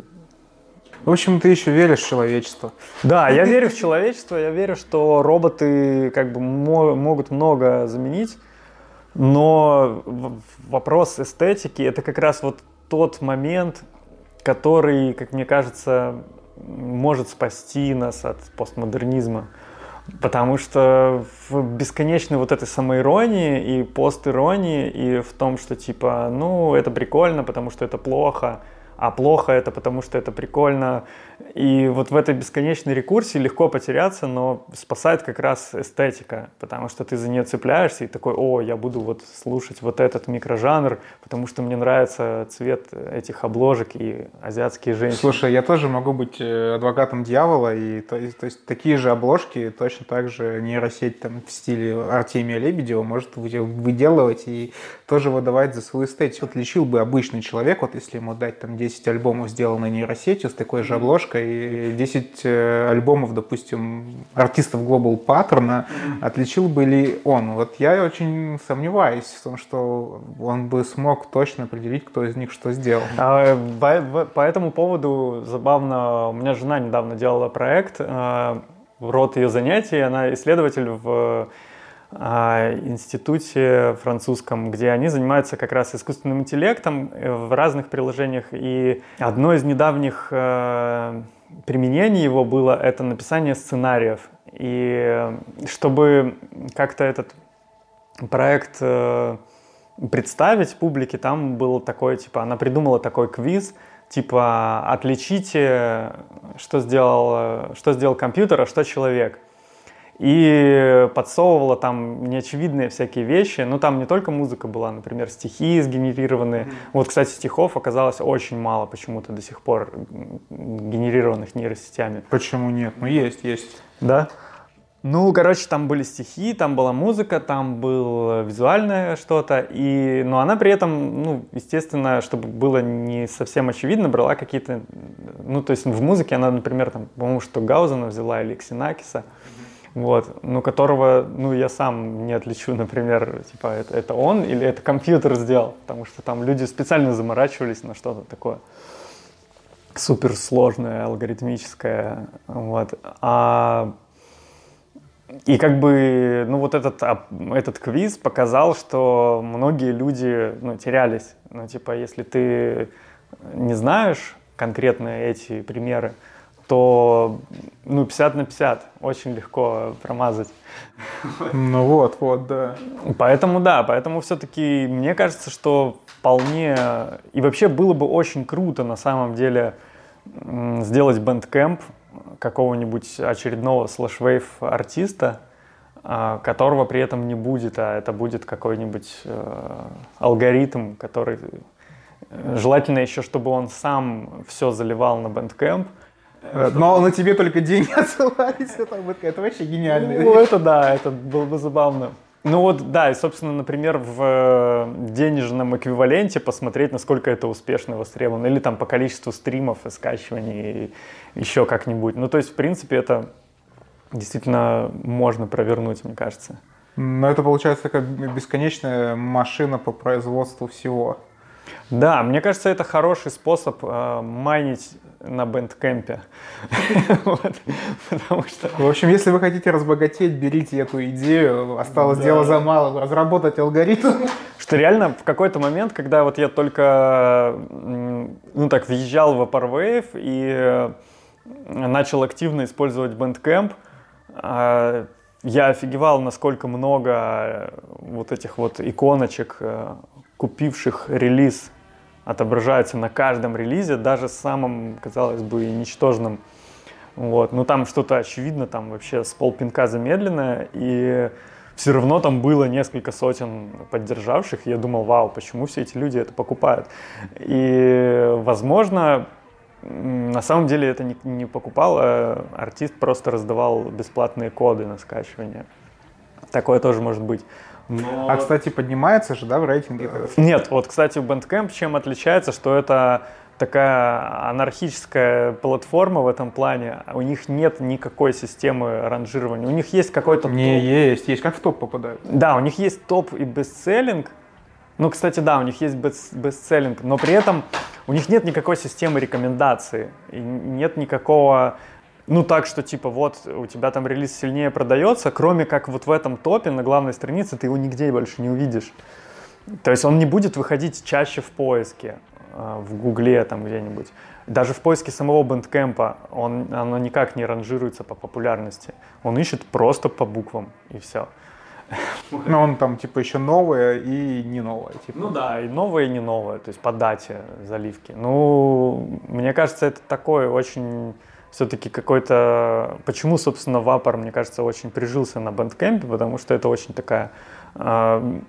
в общем, ты еще веришь в человечество. Да, я верю в человечество, я верю, что роботы как бы могут много заменить, но вопрос эстетики это как раз вот тот момент, который, как мне кажется, может спасти нас от постмодернизма. Потому что в бесконечной вот этой самоиронии и постиронии, и в том, что типа, ну, это прикольно, потому что это плохо, а плохо это потому, что это прикольно. И вот в этой бесконечной рекурсии легко потеряться, но спасает как раз эстетика, потому что ты за нее цепляешься и такой, о, я буду вот слушать вот этот микрожанр, потому что мне нравится цвет этих обложек и азиатские женщины. Слушай, я тоже могу быть э, адвокатом дьявола, и то, то есть такие же обложки, точно так же нейросеть там в стиле Артемия Лебедева может выделывать и тоже выдавать за свою эстетику. Отличил бы обычный человек, вот если ему дать там 10 альбомов, сделанных нейросетью, с такой же обложкой, и 10 э, альбомов, допустим, артистов Global Pattern, отличил бы ли он? Вот я очень сомневаюсь в том, что он бы смог точно определить, кто из них что сделал. А, по, по этому поводу забавно, у меня жена недавно делала проект, э, род ее занятий, она исследователь в институте французском, где они занимаются как раз искусственным интеллектом э, в разных приложениях. И одно из недавних э, применений его было это написание сценариев. И чтобы как-то этот проект э, представить публике, там был такой, типа, она придумала такой квиз, типа, отличите, что сделал, что сделал компьютер, а что человек и подсовывала там неочевидные всякие вещи. Ну, там не только музыка была, например, стихи сгенерированные. Mm-hmm. Вот, кстати, стихов оказалось очень мало почему-то до сих пор генерированных нейросетями. Почему нет? Ну, есть, есть. Да? Ну, короче, там были стихи, там была музыка, там было визуальное что-то, и, но она при этом, ну, естественно, чтобы было не совсем очевидно, брала какие-то, ну, то есть в музыке она, например, там, по-моему, что Гаузена взяла или Ксенакиса, вот, ну, которого, ну, я сам не отличу, например, типа, это, это он или это компьютер сделал, потому что там люди специально заморачивались на что-то такое суперсложное, алгоритмическое, вот. А, и как бы, ну, вот этот, этот квиз показал, что многие люди, ну, терялись. Ну, типа, если ты не знаешь конкретно эти примеры, то ну, 50 на 50 очень легко промазать. Ну вот, вот, да. Поэтому да, поэтому все-таки мне кажется, что вполне... И вообще было бы очень круто на самом деле сделать Bandcamp какого-нибудь очередного slushwave артиста, а, которого при этом не будет, а это будет какой-нибудь э, алгоритм, который... Э, желательно еще, чтобы он сам все заливал на Bandcamp, но на тебе только деньги отсылались, это, это вообще гениально. Ну, это да, это было бы забавно. Ну вот, да, и, собственно, например, в э, денежном эквиваленте посмотреть, насколько это успешно востребовано, или там по количеству стримов и скачиваний, и еще как-нибудь. Ну, то есть, в принципе, это действительно можно провернуть, мне кажется. Но это получается как бесконечная машина по производству всего. Да, мне кажется, это хороший способ э, майнить на бэндкэмпе. Потому что... В общем, если вы хотите разбогатеть, берите эту идею. Осталось дело за малым. Разработать алгоритм. Что реально в какой-то момент, когда вот я только, ну так, въезжал в Vaporwave и э, начал активно использовать Bandcamp, а, я офигевал, насколько много вот этих вот иконочек, э, купивших релиз отображается на каждом релизе, даже самом, казалось бы, ничтожном. Вот. Но там что-то очевидно, там вообще с полпинка замедленное, и все равно там было несколько сотен поддержавших, и я думал, вау, почему все эти люди это покупают? И, возможно, на самом деле это не, не покупал, а артист просто раздавал бесплатные коды на скачивание. Такое тоже может быть. Но... А, кстати, поднимается же, да, в рейтинге? Нет, вот, кстати, Bandcamp чем отличается, что это такая анархическая платформа в этом плане. У них нет никакой системы ранжирования. У них есть какой-то Не, топ. есть, есть. Как в топ попадают? Да, у них есть топ и бестселлинг. Ну, кстати, да, у них есть best-selling, но при этом у них нет никакой системы рекомендаций. И нет никакого ну так, что типа вот у тебя там релиз сильнее продается, кроме как вот в этом топе на главной странице ты его нигде больше не увидишь. То есть он не будет выходить чаще в поиске, э, в Гугле там где-нибудь. Даже в поиске самого Bandcamp а он, оно никак не ранжируется по популярности. Он ищет просто по буквам, и все. Но он там типа еще новое и не новое. Типа. Ну да, и новое, и не новое, то есть по дате заливки. Ну, мне кажется, это такой очень все-таки какой-то... Почему, собственно, Вапор, мне кажется, очень прижился на бэндкэмпе, потому что это очень такая э,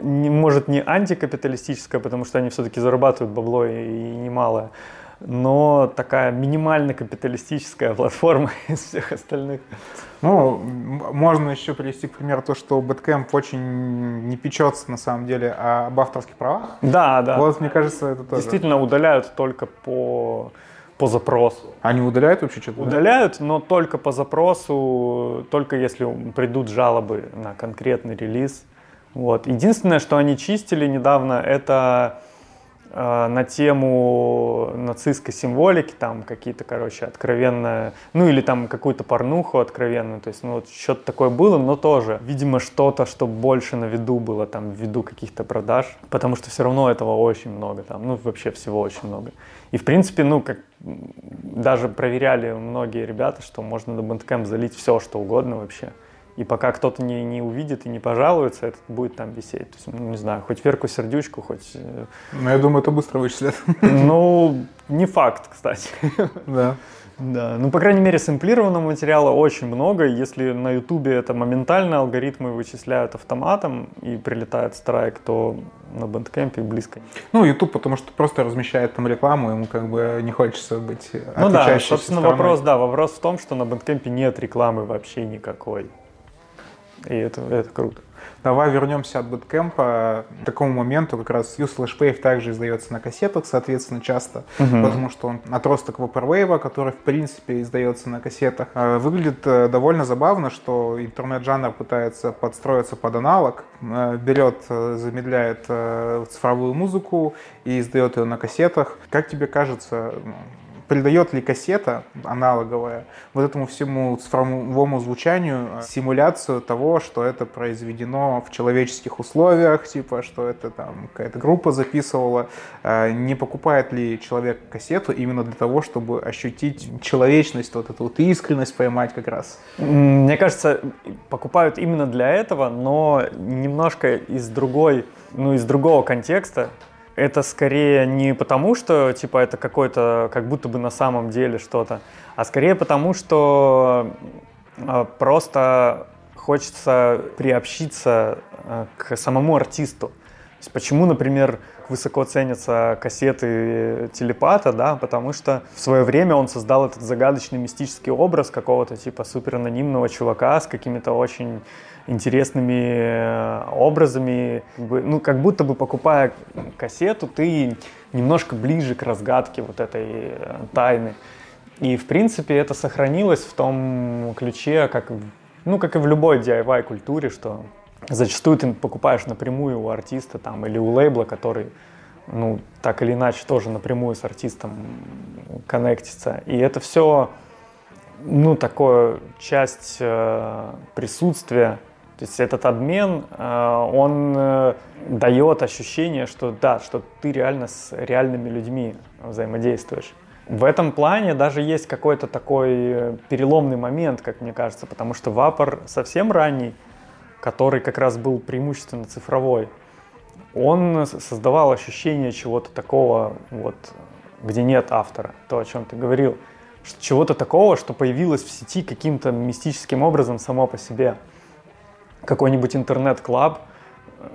не, может, не антикапиталистическая, потому что они все-таки зарабатывают бабло и, и немалое, но такая минимально капиталистическая платформа из всех остальных. Ну, можно еще привести, к примеру, то, что Badcamp очень не печется, на самом деле, об авторских правах. Да, да. Вот, мне кажется, это тоже. Действительно, удаляют только по по запросу. Они удаляют вообще что-то? Удаляют, да? но только по запросу, только если придут жалобы на конкретный релиз. Вот. Единственное, что они чистили недавно, это Э, на тему нацистской символики, там какие-то, короче, откровенно, ну или там какую-то порнуху откровенную, то есть, ну вот что-то такое было, но тоже, видимо, что-то, что больше на виду было, там, в виду каких-то продаж, потому что все равно этого очень много там, ну вообще всего очень много. И в принципе, ну как даже проверяли многие ребята, что можно на Bandcamp залить все, что угодно вообще. И пока кто-то не, не увидит и не пожалуется, этот будет там висеть. То есть, ну, не знаю, хоть Верку Сердючку, хоть... Э, ну, я думаю, это быстро вычислят. Ну, не факт, кстати. Да. Да, ну, по крайней мере, сэмплированного материала очень много. Если на Ютубе это моментально алгоритмы вычисляют автоматом и прилетает страйк, то на Bandcamp е близко. Ну, YouTube, потому что просто размещает там рекламу, ему как бы не хочется быть Ну да, собственно, стороной. вопрос, да, вопрос в том, что на Bandcamp е нет рекламы вообще никакой. И это, это круто. Давай вернемся от Bandcamp а к такому моменту, как раз Slushwave также издается на кассетах, соответственно, часто, угу. потому что он отросток Vaporwave, который, в принципе, издается на кассетах. А, выглядит э, довольно забавно, что интернет-жанр пытается подстроиться под аналог, э, берет, э, замедляет цифровую музыку и издает ее на кассетах. Как тебе кажется, придает ли кассета аналоговая вот этому всему цифровому звучанию э, симуляцию того, что это произведено в человеческих условиях, типа, что это там какая-то группа записывала. Э, не покупает ли человек кассету именно для того, чтобы ощутить человечность, вот эту вот искренность поймать как раз? Мне кажется, покупают именно для этого, но немножко из другой, ну, из другого контекста это скорее не потому, что типа это какой-то, как будто бы на самом деле что-то, а скорее потому, что э, просто хочется приобщиться э, к самому артисту. То есть почему, например, высоко ценятся кассеты телепата, да, потому что в свое время он создал этот загадочный мистический образ какого-то типа суперанонимного чувака с какими-то очень интересными э, образами. Ну, как будто бы покупая кассету, ты немножко ближе к разгадке вот этой э, тайны. И, в принципе, это сохранилось в том ключе, как, ну, как и в любой DIY-культуре, что зачастую ты покупаешь напрямую у артиста там, или у лейбла, который ну, так или иначе тоже напрямую с артистом коннектится. И это все, ну, такое часть э, присутствия то есть этот обмен, э, он э, дает ощущение, что да, что ты реально с реальными людьми взаимодействуешь. В этом плане даже есть какой-то такой э, переломный момент, как мне кажется, потому что Вапор совсем ранний, который как раз был преимущественно цифровой, он создавал ощущение чего-то такого, вот, где нет автора, то, о чем ты говорил, чего-то такого, что появилось в сети каким-то мистическим образом само по себе какой-нибудь интернет-клаб, э,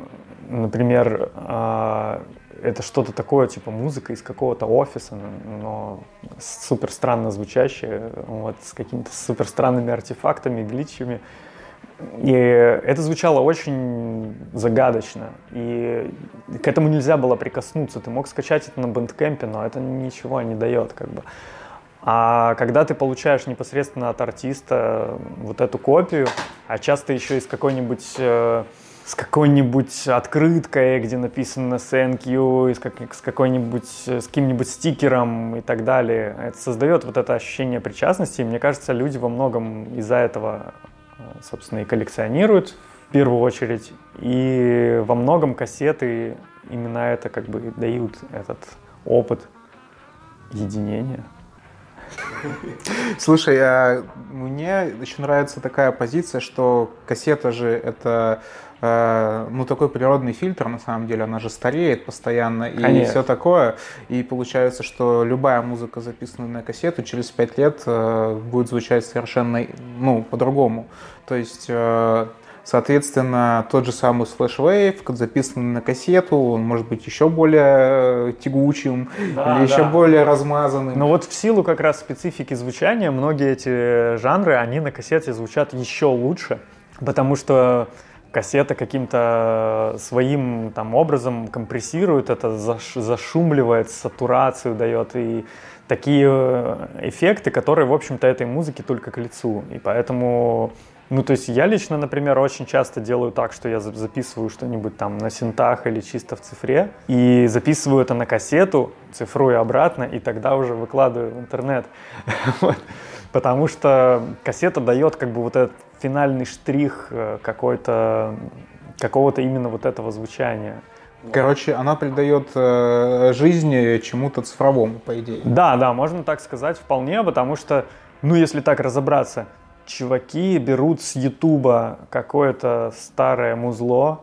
например, а, это что-то такое, типа музыка из какого-то офиса, но супер странно звучащее, вот, с какими-то супер странными артефактами, гличами. И это звучало очень загадочно, и к этому нельзя было прикоснуться. Ты мог скачать это на бэндкэмпе, но это ничего не дает, как бы. А когда ты получаешь непосредственно от артиста вот эту копию, а часто еще из какой-нибудь э, с какой-нибудь открыткой, где написано thank you, с, как, с какой-нибудь, с каким-нибудь стикером и так далее. Это создает вот это ощущение причастности. И мне кажется, люди во многом из-за этого, э, собственно, и коллекционируют в первую очередь. И во многом кассеты именно это как бы дают этот опыт единения. Слушай, а мне еще нравится такая позиция, что кассета же это э, ну, такой природный фильтр, на самом деле, она же стареет постоянно и Конечно. все такое. И получается, что любая музыка, записанная на кассету, через пять лет э, будет звучать совершенно, ну, по-другому. То есть, э, соответственно, тот же самый Flash Wave, записанный на кассету, он может быть еще более э, тягучим Да, или еще да. более размазанным. Но вот в силу как раз специфики звучания, многие эти жанры, они на кассете звучат еще лучше, потому что кассета каким-то своим там образом компрессирует это, заш- зашумливает, сатурацию дает и такие э, эффекты, которые, в общем-то, этой музыке только к лицу. И поэтому, ну, то есть я лично, например, очень часто делаю так, что я за- записываю что-нибудь там на синтах или чисто в цифре, и записываю это на кассету, цифрую обратно, и тогда уже выкладываю в интернет. Потому что кассета дает как бы вот этот финальный штрих э, какой-то какого-то именно вот этого звучания. Короче, она придает э, жизни чему-то цифровому, по идее. Да, да, можно так сказать вполне, потому что, ну, если так разобраться, чуваки берут с Ютуба какое-то старое музло,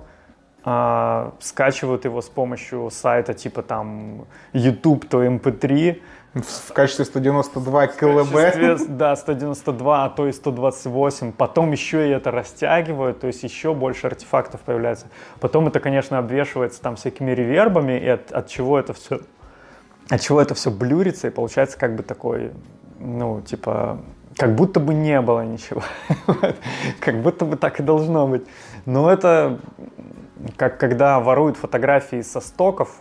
а, скачивают его с помощью сайта типа там YouTube, то MP3, В, в качестве 192 В КЛБ. качестве, Да, 192, а то и 128. Потом еще и это растягивают, то есть еще больше артефактов появляется. Потом это, конечно, обвешивается там всякими ревербами, и от, от чего это все от чего это все блюрится, и получается как бы такой, ну, типа, как будто бы не было ничего. Как будто бы так и должно быть. Но это как когда воруют фотографии со стоков,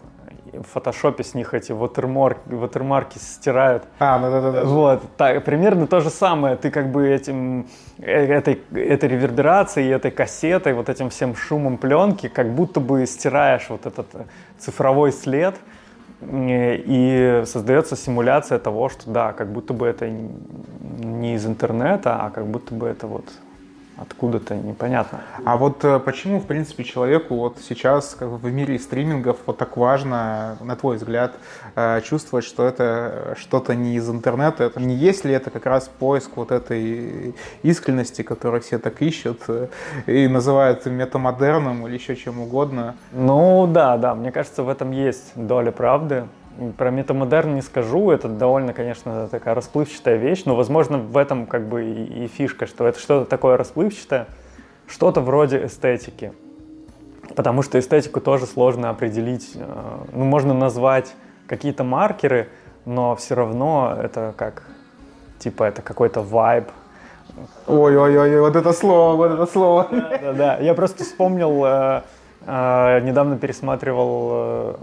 в фотошопе с них эти ватермарки, ватермарки стирают. А, да-да-да. Вот, так, примерно то же самое. Ты как бы этим, э, этой, этой реверберацией, этой кассетой, вот этим всем шумом пленки, как будто бы стираешь вот этот э, цифровой след, и создается симуляция того, что да, как будто бы это не из интернета, а как будто бы это вот откуда-то непонятно. А вот э, почему, в принципе, человеку вот сейчас как в мире стримингов вот так важно, на твой взгляд, э, чувствовать, что это что-то не из интернета? Это не есть ли это как раз поиск вот этой искренности, которую все так ищут э, и называют метамодерном или еще чем угодно? Ну да, да, мне кажется, в этом есть доля правды. Про метамодерн не скажу, это довольно, конечно, такая расплывчатая вещь, но, возможно, в этом как бы и, и фишка, что это что-то такое расплывчатое, что-то вроде эстетики. Потому что эстетику тоже сложно определить. э, Ну, можно назвать какие-то маркеры, но все равно это как, типа, это какой-то вайб, Ой-ой-ой, вот это слово, вот это слово. Да-да, я просто вспомнил, э, э, недавно пересматривал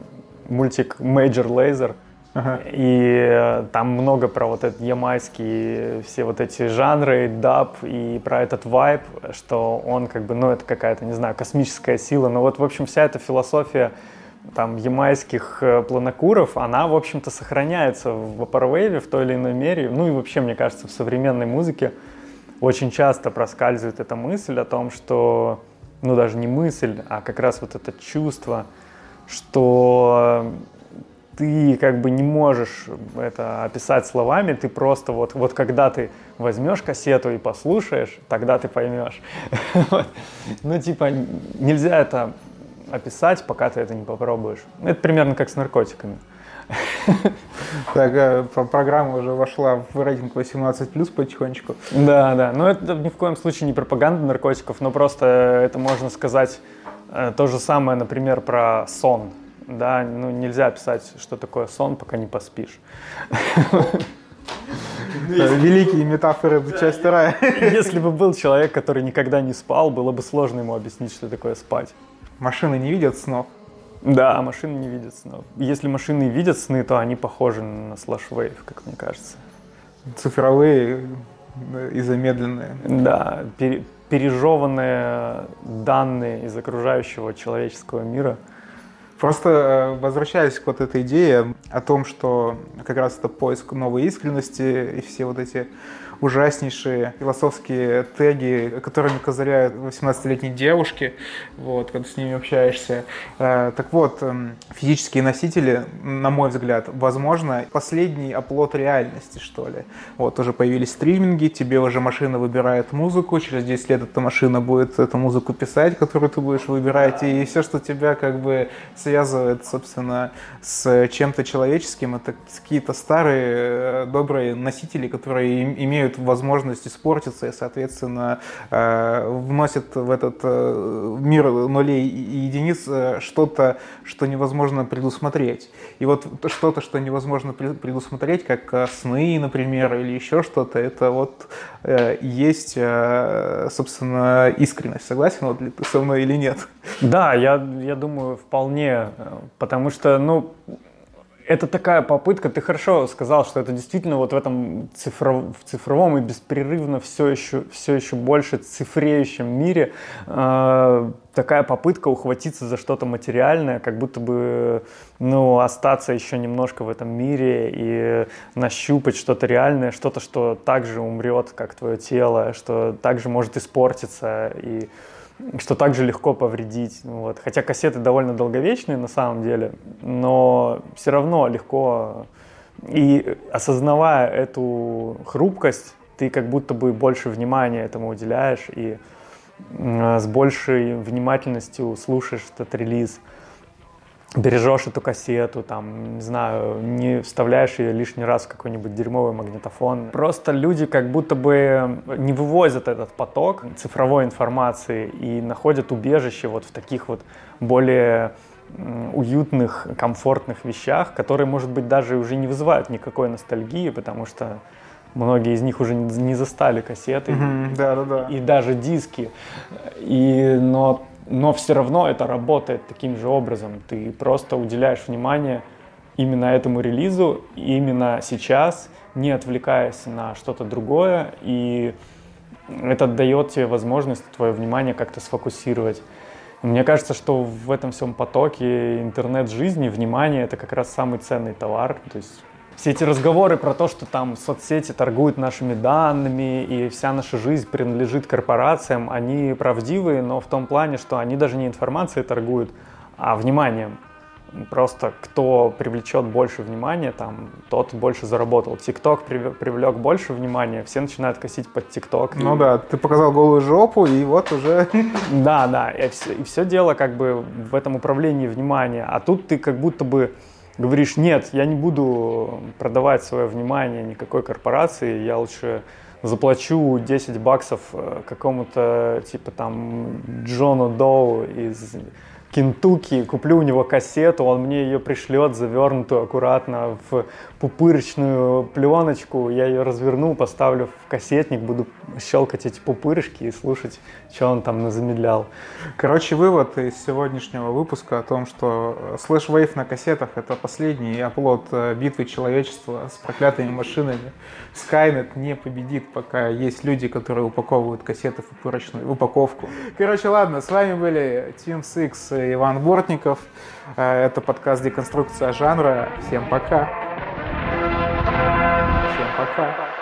мультик Major Laser, Ага. и э, там много про вот этот ямайский, все вот эти жанры, даб, и про этот вайб, что он как бы, ну, это какая-то, не знаю, космическая сила, но вот, в общем, вся эта философия там ямайских э, планокуров, она, в общем-то, сохраняется в вапорвейве в той или иной мере, ну и вообще, мне кажется, в современной музыке очень часто проскальзывает эта мысль о том, что, ну даже не мысль, а как раз вот это чувство, что ты как бы не можешь это описать словами, ты просто вот, вот когда ты возьмешь кассету и послушаешь, тогда ты поймешь. Ну типа нельзя это описать, пока ты это не попробуешь. Это примерно как с наркотиками. Так, э, про- программа уже вошла в рейтинг 18+, потихонечку. Да, да. Но это ни в коем случае не пропаганда наркотиков, но просто это можно сказать то же самое, например, про сон. Да, ну нельзя писать, что такое сон, пока не поспишь. Э, Великие метафоры, часть вторая. Если бы был человек, который никогда не спал, было бы сложно ему объяснить, что такое спать. Машины не видят снов. Да, машины не видят снов. Если машины видят сны, то они похожи на Wave, как мне кажется. Цифровые э, и замедленные. Да, пере- пережеванные данные из окружающего человеческого мира. Просто э, возвращаясь к вот этой идее о том, что как раз это поиск новой искренности и все вот эти ужаснейшие философские теги, которыми козыряют 18-летние девушки, вот, когда с ними общаешься. Э, так вот, эм, физические носители, на мой взгляд, возможно, последний оплот реальности, что ли. Вот, уже появились стриминги, тебе уже машина выбирает музыку, через 10 лет эта машина будет эту музыку писать, которую ты будешь выбирать, и все, что тебя как бы связывает, собственно, с чем-то человеческим, это какие-то старые э, добрые носители, которые имеют имеют возможность испортиться и, соответственно, э, вносят в этот э, мир нулей и единиц э, что-то, что невозможно предусмотреть. И вот что-то, что невозможно предусмотреть, как сны, например, или еще что-то, это вот есть, собственно, искренность. Согласен вот ли ты со мной или нет? Да, я, я думаю, вполне, потому что, ну, это такая попытка, ты хорошо сказал, что это действительно вот в этом цифров, в цифровом и беспрерывно все еще, все еще больше цифреющем мире э, такая попытка ухватиться за что-то материальное, как будто бы ну, остаться еще немножко в этом мире и нащупать что-то реальное, что-то, что также умрет, как твое тело, что также может испортиться. И что также легко повредить. Вот. Хотя кассеты довольно долговечные на самом деле, но все равно легко. И осознавая эту хрупкость, ты как будто бы больше внимания этому уделяешь и с большей внимательностью слушаешь этот релиз бережешь эту кассету, там, не знаю, не вставляешь ее лишний раз в какой-нибудь дерьмовый магнитофон. Просто люди как будто бы не вывозят этот поток цифровой информации и находят убежище вот в таких вот более уютных, комфортных вещах, которые, может быть, даже уже не вызывают никакой ностальгии, потому что многие из них уже не застали кассеты mm-hmm, да, да, да. и даже диски. И, но но все равно это работает таким же образом. Ты просто уделяешь внимание именно этому релизу, именно сейчас, не отвлекаясь на что-то другое, и это дает тебе возможность твое внимание как-то сфокусировать. Мне кажется, что в этом всем потоке интернет-жизни внимание — это как раз самый ценный товар. То есть все эти разговоры про то, что там соцсети торгуют нашими данными и вся наша жизнь принадлежит корпорациям, они правдивые, но в том плане, что они даже не информацией торгуют, а вниманием. Просто кто привлечет больше внимания, там, тот больше заработал. ТикТок привлек больше внимания, все начинают косить под ТикТок. Ну и... да, ты показал голую жопу, и вот уже... Да, да, и все, и все дело как бы в этом управлении внимания. А тут ты как будто бы говоришь, нет, я не буду продавать свое внимание никакой корпорации, я лучше заплачу 10 баксов э, какому-то типа там Джону Доу из Кентукки, куплю у него кассету, он мне ее пришлет завернутую аккуратно в пупырочную пленочку, я ее разверну, поставлю в кассетник, буду щелкать эти пупырышки и слушать, что он там замедлял. Короче, вывод из сегодняшнего выпуска о том, что Slash Wave на кассетах — это последний оплот э, битвы человечества с проклятыми машинами. Skynet не победит, пока есть люди, которые упаковывают кассеты в пупырочную упаковку. Короче, ладно, с вами были Team Six Иван Бортников. Э, это подкаст «Деконструкция жанра». Всем пока. Всем пока.